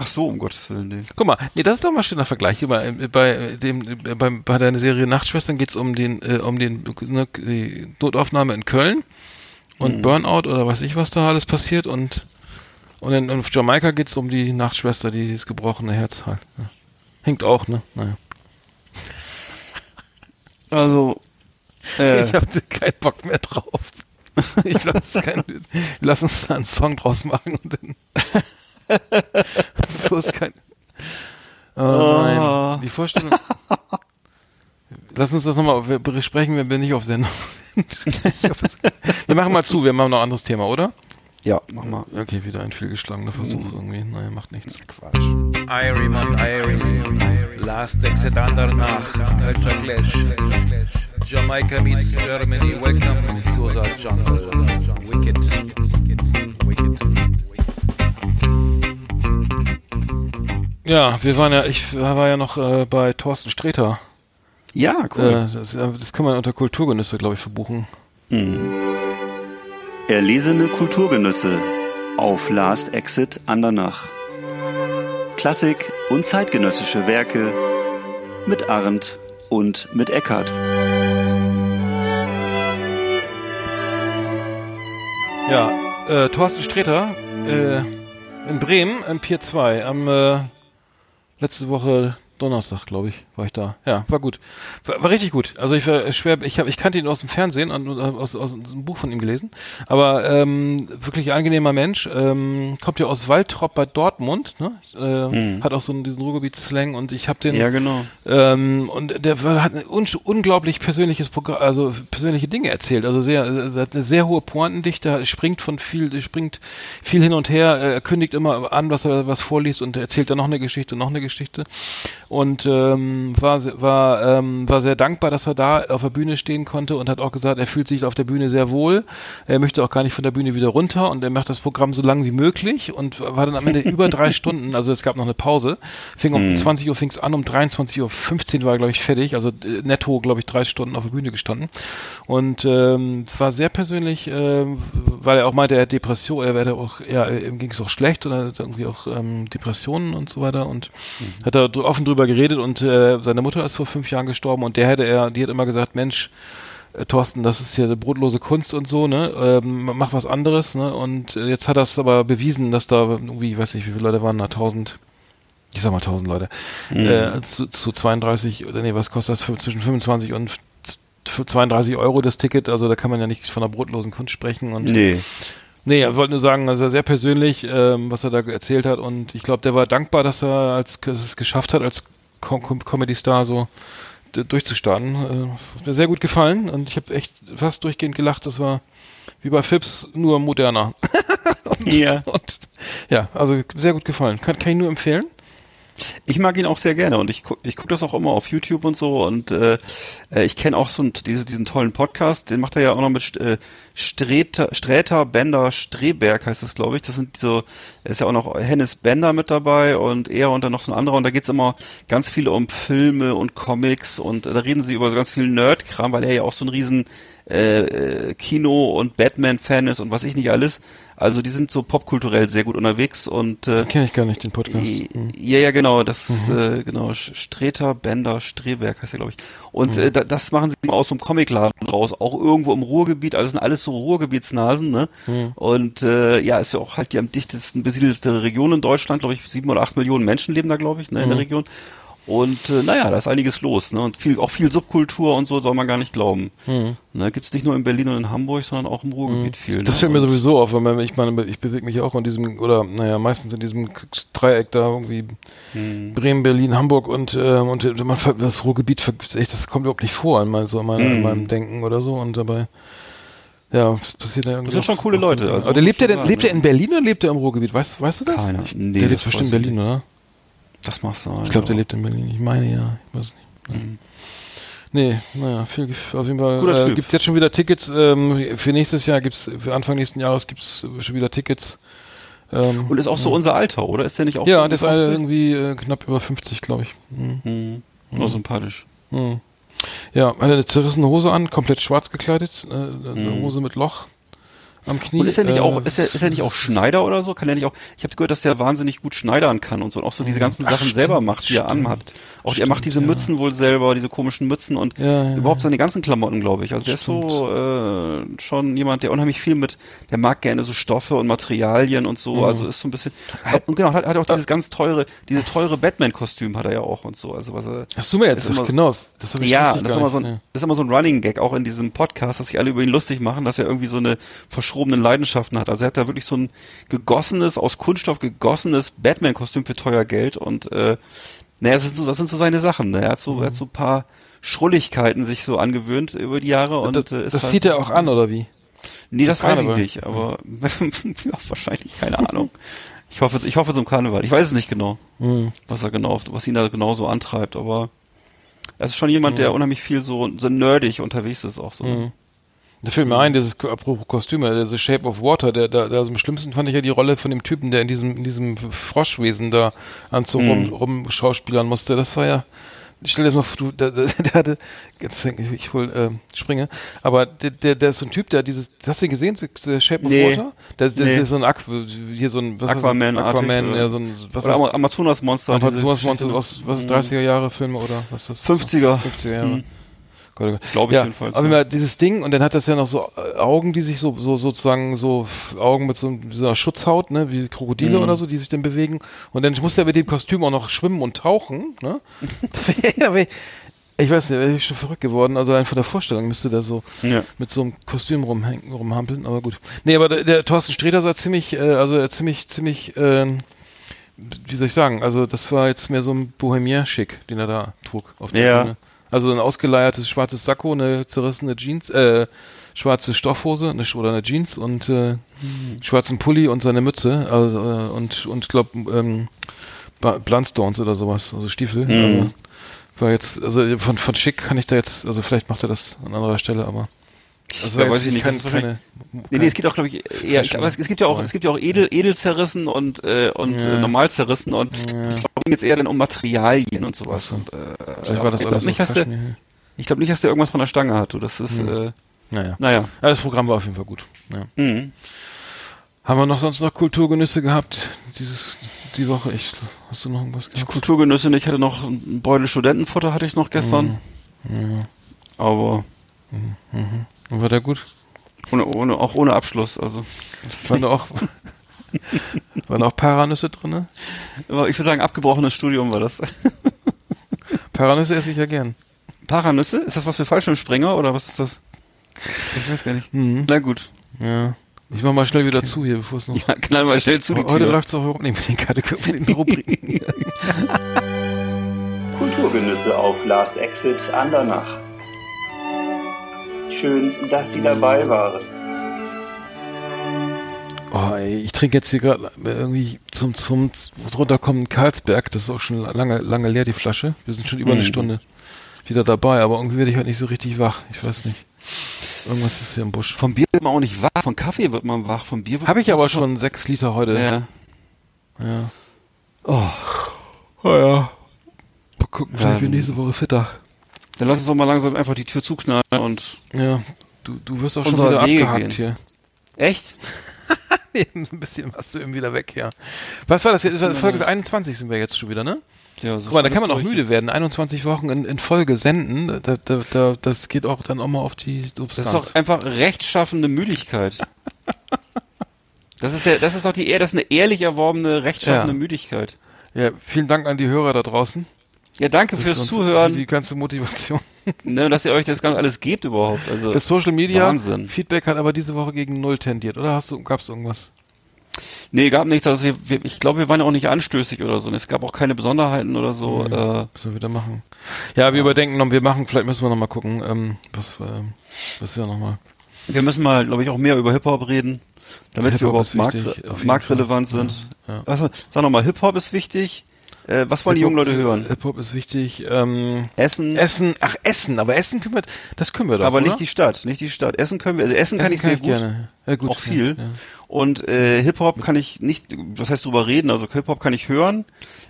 Ach so, um Gottes Willen, nee. Guck mal, nee, das ist doch mal ein schöner Vergleich. Bei, äh, bei dem, äh, bei, bei deiner Serie Nachtschwestern geht's um den, äh, um den ne, die Notaufnahme in Köln und Mhm. Burnout oder weiß ich, was da alles passiert und und in, auf Jamaika geht's um die Nachtschwester, die das gebrochene Herz hat. Ja. Hinkt auch, ne? Naja. Also, äh, Ich habe keinen Bock mehr drauf. Ich lass, kein, lass uns da einen Song draus machen und dann. Bloß kein. Oh nein. Die Vorstellung. Lass uns das nochmal besprechen, wenn wir nicht auf Sendung sind. Wir machen mal zu, wir machen noch ein anderes Thema, oder? ja, mach mal. Okay, wieder ein fehlgeschlagener Versuch irgendwie. Naja, macht nichts. Quatsch. Irie man Irie. Last exit Andernach. Ultra Clash. Jamaica meets Germany. Welcome to the jungle. Wicked. Ja, wir waren ja, ich war ja noch äh, bei Thorsten Sträter. Ja, Äh, cool. das, äh, das kann man unter Kulturgenüsse, glaube ich, verbuchen. Erlesene Kulturgenüsse auf Last Exit Andernach. Klassik und zeitgenössische Werke mit Arndt und mit Eckart. Ja, äh, Thorsten Sträter äh, in Bremen im Pier 2 am äh, letzte Woche Donnerstag, glaube ich, war ich da. Ja, war gut. War, war richtig gut. Also ich war schwer, ich habe ich kannte ihn aus dem Fernsehen und aus, aus einem Buch von ihm gelesen, aber ähm, wirklich angenehmer Mensch, ähm, kommt ja aus Waldrop bei Dortmund, ne? Äh, hat auch so einen, diesen Ruhrgebiet-Slang und ich habe den Ja, genau. ähm, und der war- hat ein un unglaublich persönliches Programm, also persönliche Dinge erzählt. Also sehr, äh, hat eine sehr hohe Pointendichte, springt von viel, springt viel hin und her, äh, er kündigt immer an, was er was vorliest und erzählt dann noch eine Geschichte, noch eine Geschichte. Und ähm, war war ähm, war sehr dankbar, dass er da auf der Bühne stehen konnte und hat auch gesagt, er fühlt sich auf der Bühne sehr wohl. Er möchte auch gar nicht von der Bühne wieder runter und er macht das Programm so lang wie möglich und war dann am Ende über drei Stunden. Also es gab noch eine Pause. Fing um 20 Uhr fing's an, um 23.15 Uhr war er, glaube ich, fertig. Also äh, netto, glaube ich, drei Stunden auf der Bühne gestanden. Und ähm, war sehr persönlich, ähm, weil er auch meinte, er hat Depression, er werde auch, ja, ihm ging es auch schlecht und er hat irgendwie auch ähm, Depressionen und so weiter und hat da offen drüber geredet und äh, seine Mutter ist vor fünf Jahren gestorben und der hätte er, die hat immer gesagt, Mensch, äh, Thorsten, das ist hier eine brotlose Kunst und so, ne? Ähm, mach was anderes, ne? Und äh, jetzt hat er es aber bewiesen, dass da irgendwie, ich weiß nicht, wie viele Leute waren da, tausend, ich sag mal tausend Leute, äh, zu, zu 32, oder nee, was kostet das? Für, zwischen 25 und für 32 Euro das Ticket, also da kann man ja nicht von einer brotlosen Kunst sprechen und Nee. Nee, er wollte nur sagen, also sehr persönlich, ähm, was er da erzählt hat und ich glaube, der war dankbar, dass er als dass es geschafft hat, als Com Com Comedy-Star so d- durchzustarten. Äh, hat mir sehr gut gefallen und ich habe echt fast durchgehend gelacht. Das war wie bei Phipps, nur moderner. Ja. Und ja, also sehr gut gefallen. Kann, kann ich nur empfehlen. Ich mag ihn auch sehr gerne und ich guck, ich guck das auch immer auf YouTube und so und äh, äh, ich kenne auch so einen, diese, diesen tollen Podcast, den macht er ja auch noch mit äh, Sträter, Sträter, Bender, Streberg heißt das, glaube ich. Das sind so, ist ja auch noch Hennes Bender mit dabei und er und dann noch so ein anderer und da geht's immer ganz viel um Filme und Comics und da reden sie über so ganz viel Nerdkram, weil er ja auch so ein riesen äh, äh, Kino- und Batman-Fan ist und was ich nicht alles. Also die sind so popkulturell sehr gut unterwegs und äh, Kenne ich gar nicht, den Podcast. I- Hm. Ja, ja, genau, das ist, äh, genau, Streter, Bender, Streberg heißt er, glaube ich. Und äh, da, das machen sie immer aus so einem Comicladen raus, auch irgendwo im Ruhrgebiet, also sind alles so Ruhrgebietsnasen, ne? Und äh, ja, ist ja auch halt die am dichtesten besiedelte Region in Deutschland, glaube ich, sieben oder acht Millionen Menschen leben da, glaube ich, ne, in der Region. Und äh, naja, da ist einiges los, ne? Und viel, auch viel Subkultur und so soll man gar nicht glauben. Ne? Gibt's nicht nur in Berlin und in Hamburg, sondern auch im Ruhrgebiet viel. Das ne? fällt mir sowieso auf, weil man, ich meine, ich bewege mich auch in diesem, oder naja, meistens in diesem Dreieck da irgendwie Bremen, Berlin, Hamburg und, ähm, und man, das Ruhrgebiet, echt, das kommt überhaupt nicht vor in, mein, so in, meiner, in meinem Denken oder so und dabei, ja, es passiert da irgendwie. Das sind schon coole Leute, also Aber lebt der, sagen, lebt er in Berlin oder lebt er im Ruhrgebiet? Weißt, weißt du das? Keiner. Nee, der das lebt bestimmt in Berlin, oder? Das machst du Ich glaube, der lebt in Berlin. Ich meine ja. Ich weiß nicht. Nee, naja, viel, auf jeden Fall. Guter Äh, Typ. gibt's jetzt schon wieder Tickets? Ähm, für nächstes Jahr gibt's, für Anfang nächsten Jahres gibt's schon wieder Tickets. Ähm, Und ist auch so unser Alter, oder? Ist der nicht auch ja, so der ist die 50? irgendwie äh, knapp über 50, glaube ich. Hm. Hm. Nur sympathisch. Hm. Ja, hat eine zerrissene Hose an, komplett schwarz gekleidet, äh, eine Mhm. Hose mit Loch. Am Knie. Und ist er nicht äh, auch, ist er, ist er nicht auch Schneider oder so? Kann er nicht auch, ich habe gehört, dass der wahnsinnig gut schneidern kann und so und auch so diese ganzen Ach, Sachen stimmt, selber macht, die er stimmt. anhat. Auch er macht Stimmt, diese ja. Mützen wohl selber, diese komischen Mützen und Ja, ja, überhaupt seine ganzen Klamotten, glaube ich. Also der ist Stimmt. so äh, schon jemand, der unheimlich viel mit, der mag gerne so Stoffe und Materialien und so. Mhm. Also ist so ein bisschen. Und genau, hat, hat auch dieses ganz teure, diese teure Batman-Kostüm hat er ja auch und so. Also was er. Hast du mir jetzt immer- genau, das habe ich Ja, das ist, immer so ein, das ist immer so ein Running Gag, auch in diesem Podcast, dass sich alle über ihn lustig machen, dass er irgendwie so eine verschrobenen Leidenschaften hat. Also er hat da wirklich so ein gegossenes, aus Kunststoff gegossenes Batman-Kostüm für teuer Geld und äh, naja, das sind so, das sind so seine Sachen. Ne? Er hat so, er hat so ein paar Schrulligkeiten sich so angewöhnt über die Jahre und. Das, äh, ist das halt, zieht er auch an, oder wie? Nee, das zum weiß ich Karneval. nicht, aber ja, wahrscheinlich, keine Ahnung. Ich hoffe, ich hoffe zum Karneval. Ich weiß es nicht genau, Mhm. was er genau, was ihn da genau so antreibt, aber er ist schon jemand, der unheimlich viel so, so nerdig unterwegs ist auch so. Mhm. Da fällt mir ein, dieses apropos Kostüme, der The Shape of Water, der, der, der am schlimmsten fand ich ja die Rolle von dem Typen, der in diesem, in diesem Froschwesen da Anzug rum, Mhm. rum schauspielern musste. Das war ja, ich stell dir das mal vor, du, der, der, der hatte, jetzt denk ich, ich hol, äh, springe, aber der, der, der ist so ein Typ, der dieses, hast du ihn gesehen, The Shape of Nee. Water? Der, der, Nee. ist so ein Aqu, hier so ein, was ist das? Aquaman-artig, Aquaman, ja, so ein, was Oder ist Ama- Amazonas-Monster. Einfach diese sowas Geschichte. Monster, was, was ist Mhm. 30er Jahre Filme oder was ist das? 50er. 50er Jahre. Mhm. Gott, Gott. Glaube ich ja, jedenfalls, Aber ja. immer dieses Ding und dann hat das ja noch so äh, Augen, die sich so, so sozusagen so Augen mit so, einer Schutzhaut, ne, wie Krokodile Mhm. oder so, die sich dann bewegen. Und dann muss der mit dem Kostüm auch noch schwimmen und tauchen, ne? ich- weiß nicht, wäre ich schon verrückt geworden. Also einfach der Vorstellung müsste der so Ja. mit so einem Kostüm rumhängen, rumhampeln, aber gut. Nee, aber der, der Thorsten Sträter sah ziemlich, äh, also er ziemlich, ziemlich, ähm, wie soll ich sagen, also das war jetzt mehr so ein Bohemier-Schick, den er da trug auf der Ja. Bühne. Also ein ausgeleiertes schwarzes Sakko, eine zerrissene Jeans, äh, schwarze Stoffhose eine, oder eine Jeans und äh, schwarzen Pulli und seine Mütze, also äh, und und glaub ähm, Ba- Blundstones oder sowas, also Stiefel. Mhm. Also, war jetzt, also von von schick kann ich da jetzt, also vielleicht macht er das an anderer Stelle, aber also Ja, weiß ich nicht, kein, das ist wahrscheinlich- keine, Nee, nee, es gibt auch, glaube ich, eher, ich, aber es, es gibt ja auch, es gibt ja auch edel, edel zerrissen und, äh, und Ja. äh, normal zerrissen und Ja. ich glaube jetzt eher dann um Materialien und sowas. Und, äh, Vielleicht war das ich alles glaube nicht, Kaschmir. ich glaube nicht, dass der irgendwas von der Stange hat. Du, das ist, Hm. äh, Naja. naja. Ja, das Programm war auf jeden Fall gut. Ja. Mhm. Haben wir noch sonst noch Kulturgenüsse gehabt dieses die Woche? Ich, hast du noch irgendwas gehabt? Kulturgenüsse nicht, ich hatte noch ein Beutel Studentenfutter hatte ich noch gestern. Mhm. Aber Und war der gut? ohne, ohne, auch ohne Abschluss. Also Waren da auch, waren auch Paranüsse drinne? Aber ich würde sagen, abgebrochenes Studium war das. Paranüsse esse ich ja gern. Paranüsse? Ist das was für Fallschirmspringer oder was ist das? Ich weiß gar nicht. Mhm. Na gut. Ja. Ich mach mal schnell wieder zu hier, bevor es noch. Ja, knall mal schnell zu die Heute Tür. läuft's auch überhaupt nicht mit den, Kategor- mit den Rubriken. Kulturgenüsse auf Last Exit Andernach. Schön, dass Sie dabei waren. Oh, ey, ich trinke jetzt hier gerade irgendwie zum, zum runterkommen Karlsberg. Das ist auch schon lange, lange leer, die Flasche. Wir sind schon über eine Mhm. Stunde wieder dabei, aber irgendwie werde ich heute nicht so richtig wach. Ich weiß nicht. Irgendwas ist hier im Busch. Vom Bier wird man auch nicht wach, von Kaffee wird man wach, vom Bier wird Habe ich aber schon sechs Liter heute. Ja. Ja. Oh, Oh ja. Mal gucken, vielleicht Ähm. bin ich nächste Woche fitter. Dann lass uns doch mal langsam einfach die Tür zuknallen und. Ja. Du, du wirst auch schon wieder Wege abgehakt gehen. hier. Echt? Ein bisschen warst du eben wieder weg, ja. Was war das jetzt? Folge 21 sind wir jetzt schon wieder, ne? Ja, so Guck mal, da kann man auch müde richtig. werden. 21 Wochen in, in Folge senden, da, da, da, das geht auch dann auch mal auf die Das Substanz. ist doch einfach rechtschaffende Müdigkeit. Das ist ja, das ist doch die, das ist eine ehrlich erworbene, rechtschaffende Ja. Müdigkeit. ja, vielen Dank an die Hörer da draußen. Ja, danke Das fürs Zuhören, Für die ganze Motivation. ne, dass ihr euch das ganz alles gebt überhaupt. Also, Das Social Media Wahnsinn. Feedback hat aber diese Woche gegen Null tendiert, oder? Hast du, gab's irgendwas? nee, gab nichts. Also wir, wir, ich glaube, wir waren ja auch nicht anstößig oder so. Und es gab auch keine Besonderheiten oder so. Mhm. Äh, Müssen wir wieder machen. Ja, wir überdenken noch, wir machen, vielleicht müssen wir noch mal gucken, ähm, was, ähm, was wir noch mal. wir müssen mal, glaube ich, auch mehr über Hip-Hop reden, damit wir überhaupt ist markt, wichtig, auf jeden marktrelevant sind. Ja, ja. Also, sag nochmal, Hip-Hop ist wichtig. Äh, was wollen die jungen Leute hören? Hip-Hop ist wichtig. Ähm, Essen, Essen, ach Essen, aber Essen können wir, das können wir doch, aber oder? nicht die Stadt, nicht die Stadt. Essen können wir, also Essen, kann ich sehr gut. Gerne. Ja, gut. auch viel. Ja, ja. Und äh, Hip-Hop kann ich nicht, was heißt drüber reden, also Hip-Hop kann ich hören.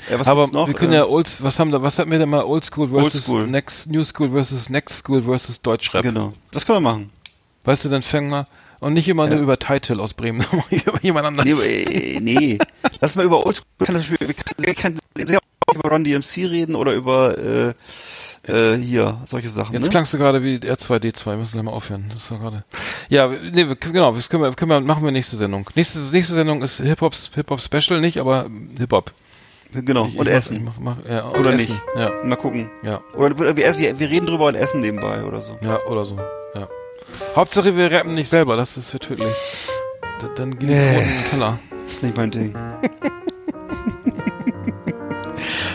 Äh, was aber noch? wir können Äh, ja Old, was haben da, was hatten wir denn mal Old School versus Oldschool. Next New School versus Next School versus Deutschrap. Genau, das können wir machen. Weißt du, dann fangen wir Und nicht immer ja. nur über Title aus Bremen, über jemand anders. Nee, äh, nee. lass mal über Oldschool, wir können, sehr über Run DMC reden oder über äh, äh, hier, solche Sachen. Jetzt ne? klangst du gerade wie R2D2, wir müssen gleich mal aufhören. Das war gerade. Ja, nee, genau, das können wir, können wir, machen wir nächste Sendung. Nächste, nächste Sendung ist Hip-Hop Hip-Hop Special, nicht, aber Hip-Hop. Genau, Ich- und ich Essen. Mach, mach, ja, Oder Essen. nicht. Ja, Mal gucken. ja, Oder wir, wir, wir reden drüber und essen nebenbei oder so. ja, oder so. Hauptsache wir rappen nicht selber, das ist für tödlich. Da, dann gehen die Nee. In den Keller. ist nicht mein Ding.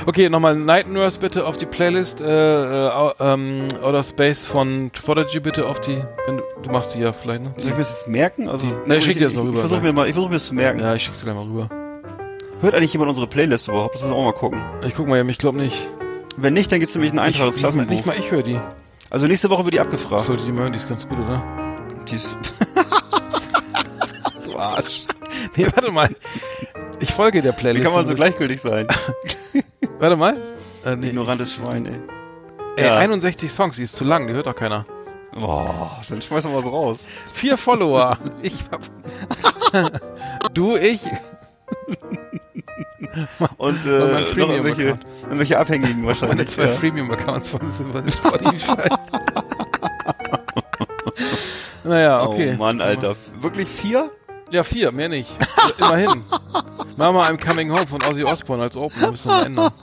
Okay, nochmal Night Nurse bitte auf die Playlist. Äh, äh, ähm, Outer Space von Prodigy bitte auf die. Du, machst die ja vielleicht, ne? Soll ich mir das jetzt merken? Also, Nee, ich schick dir das mal rüber, Ich versuche mir mal, ich versuche mir das zu merken. Ja, ich schick's dir gleich mal rüber. Hört eigentlich jemand unsere Playlist überhaupt? Das müssen wir auch mal gucken. Ich guck mal, ich glaube nicht. Wenn nicht, dann gibt's nämlich einen Eintrag ins ich, nicht Klassenbuch. mal ich höre die. Also nächste Woche wird die abgefragt. Achso, die hören, die ist ganz gut, oder? Die ist du Arsch. Nee, warte mal. Ich folge der Wie Playlist. kann man so gleichgültig sein? Warte mal. Äh, nee. Ignorantes Schwein, ey. Ey, Ja. 61 Songs, die ist zu lang, die hört doch keiner. Boah, dann schmeiß doch mal so raus. Vier Follower. ich hab. du, ich. Und äh, mein noch irgendwelche, irgendwelche Abhängigen Meine wahrscheinlich. zwei ja. Freemium-Accounts von Spotify. naja, okay. Oh Mann, Alter. Wirklich vier? Ja, vier, mehr nicht. Also Immerhin. Machen wir I'm Coming Home von Ozzy Osbourne als Open, müssen wir ändern.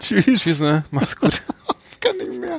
Tschüss. Tschüss, ne? Mach's gut. Kann nicht mehr.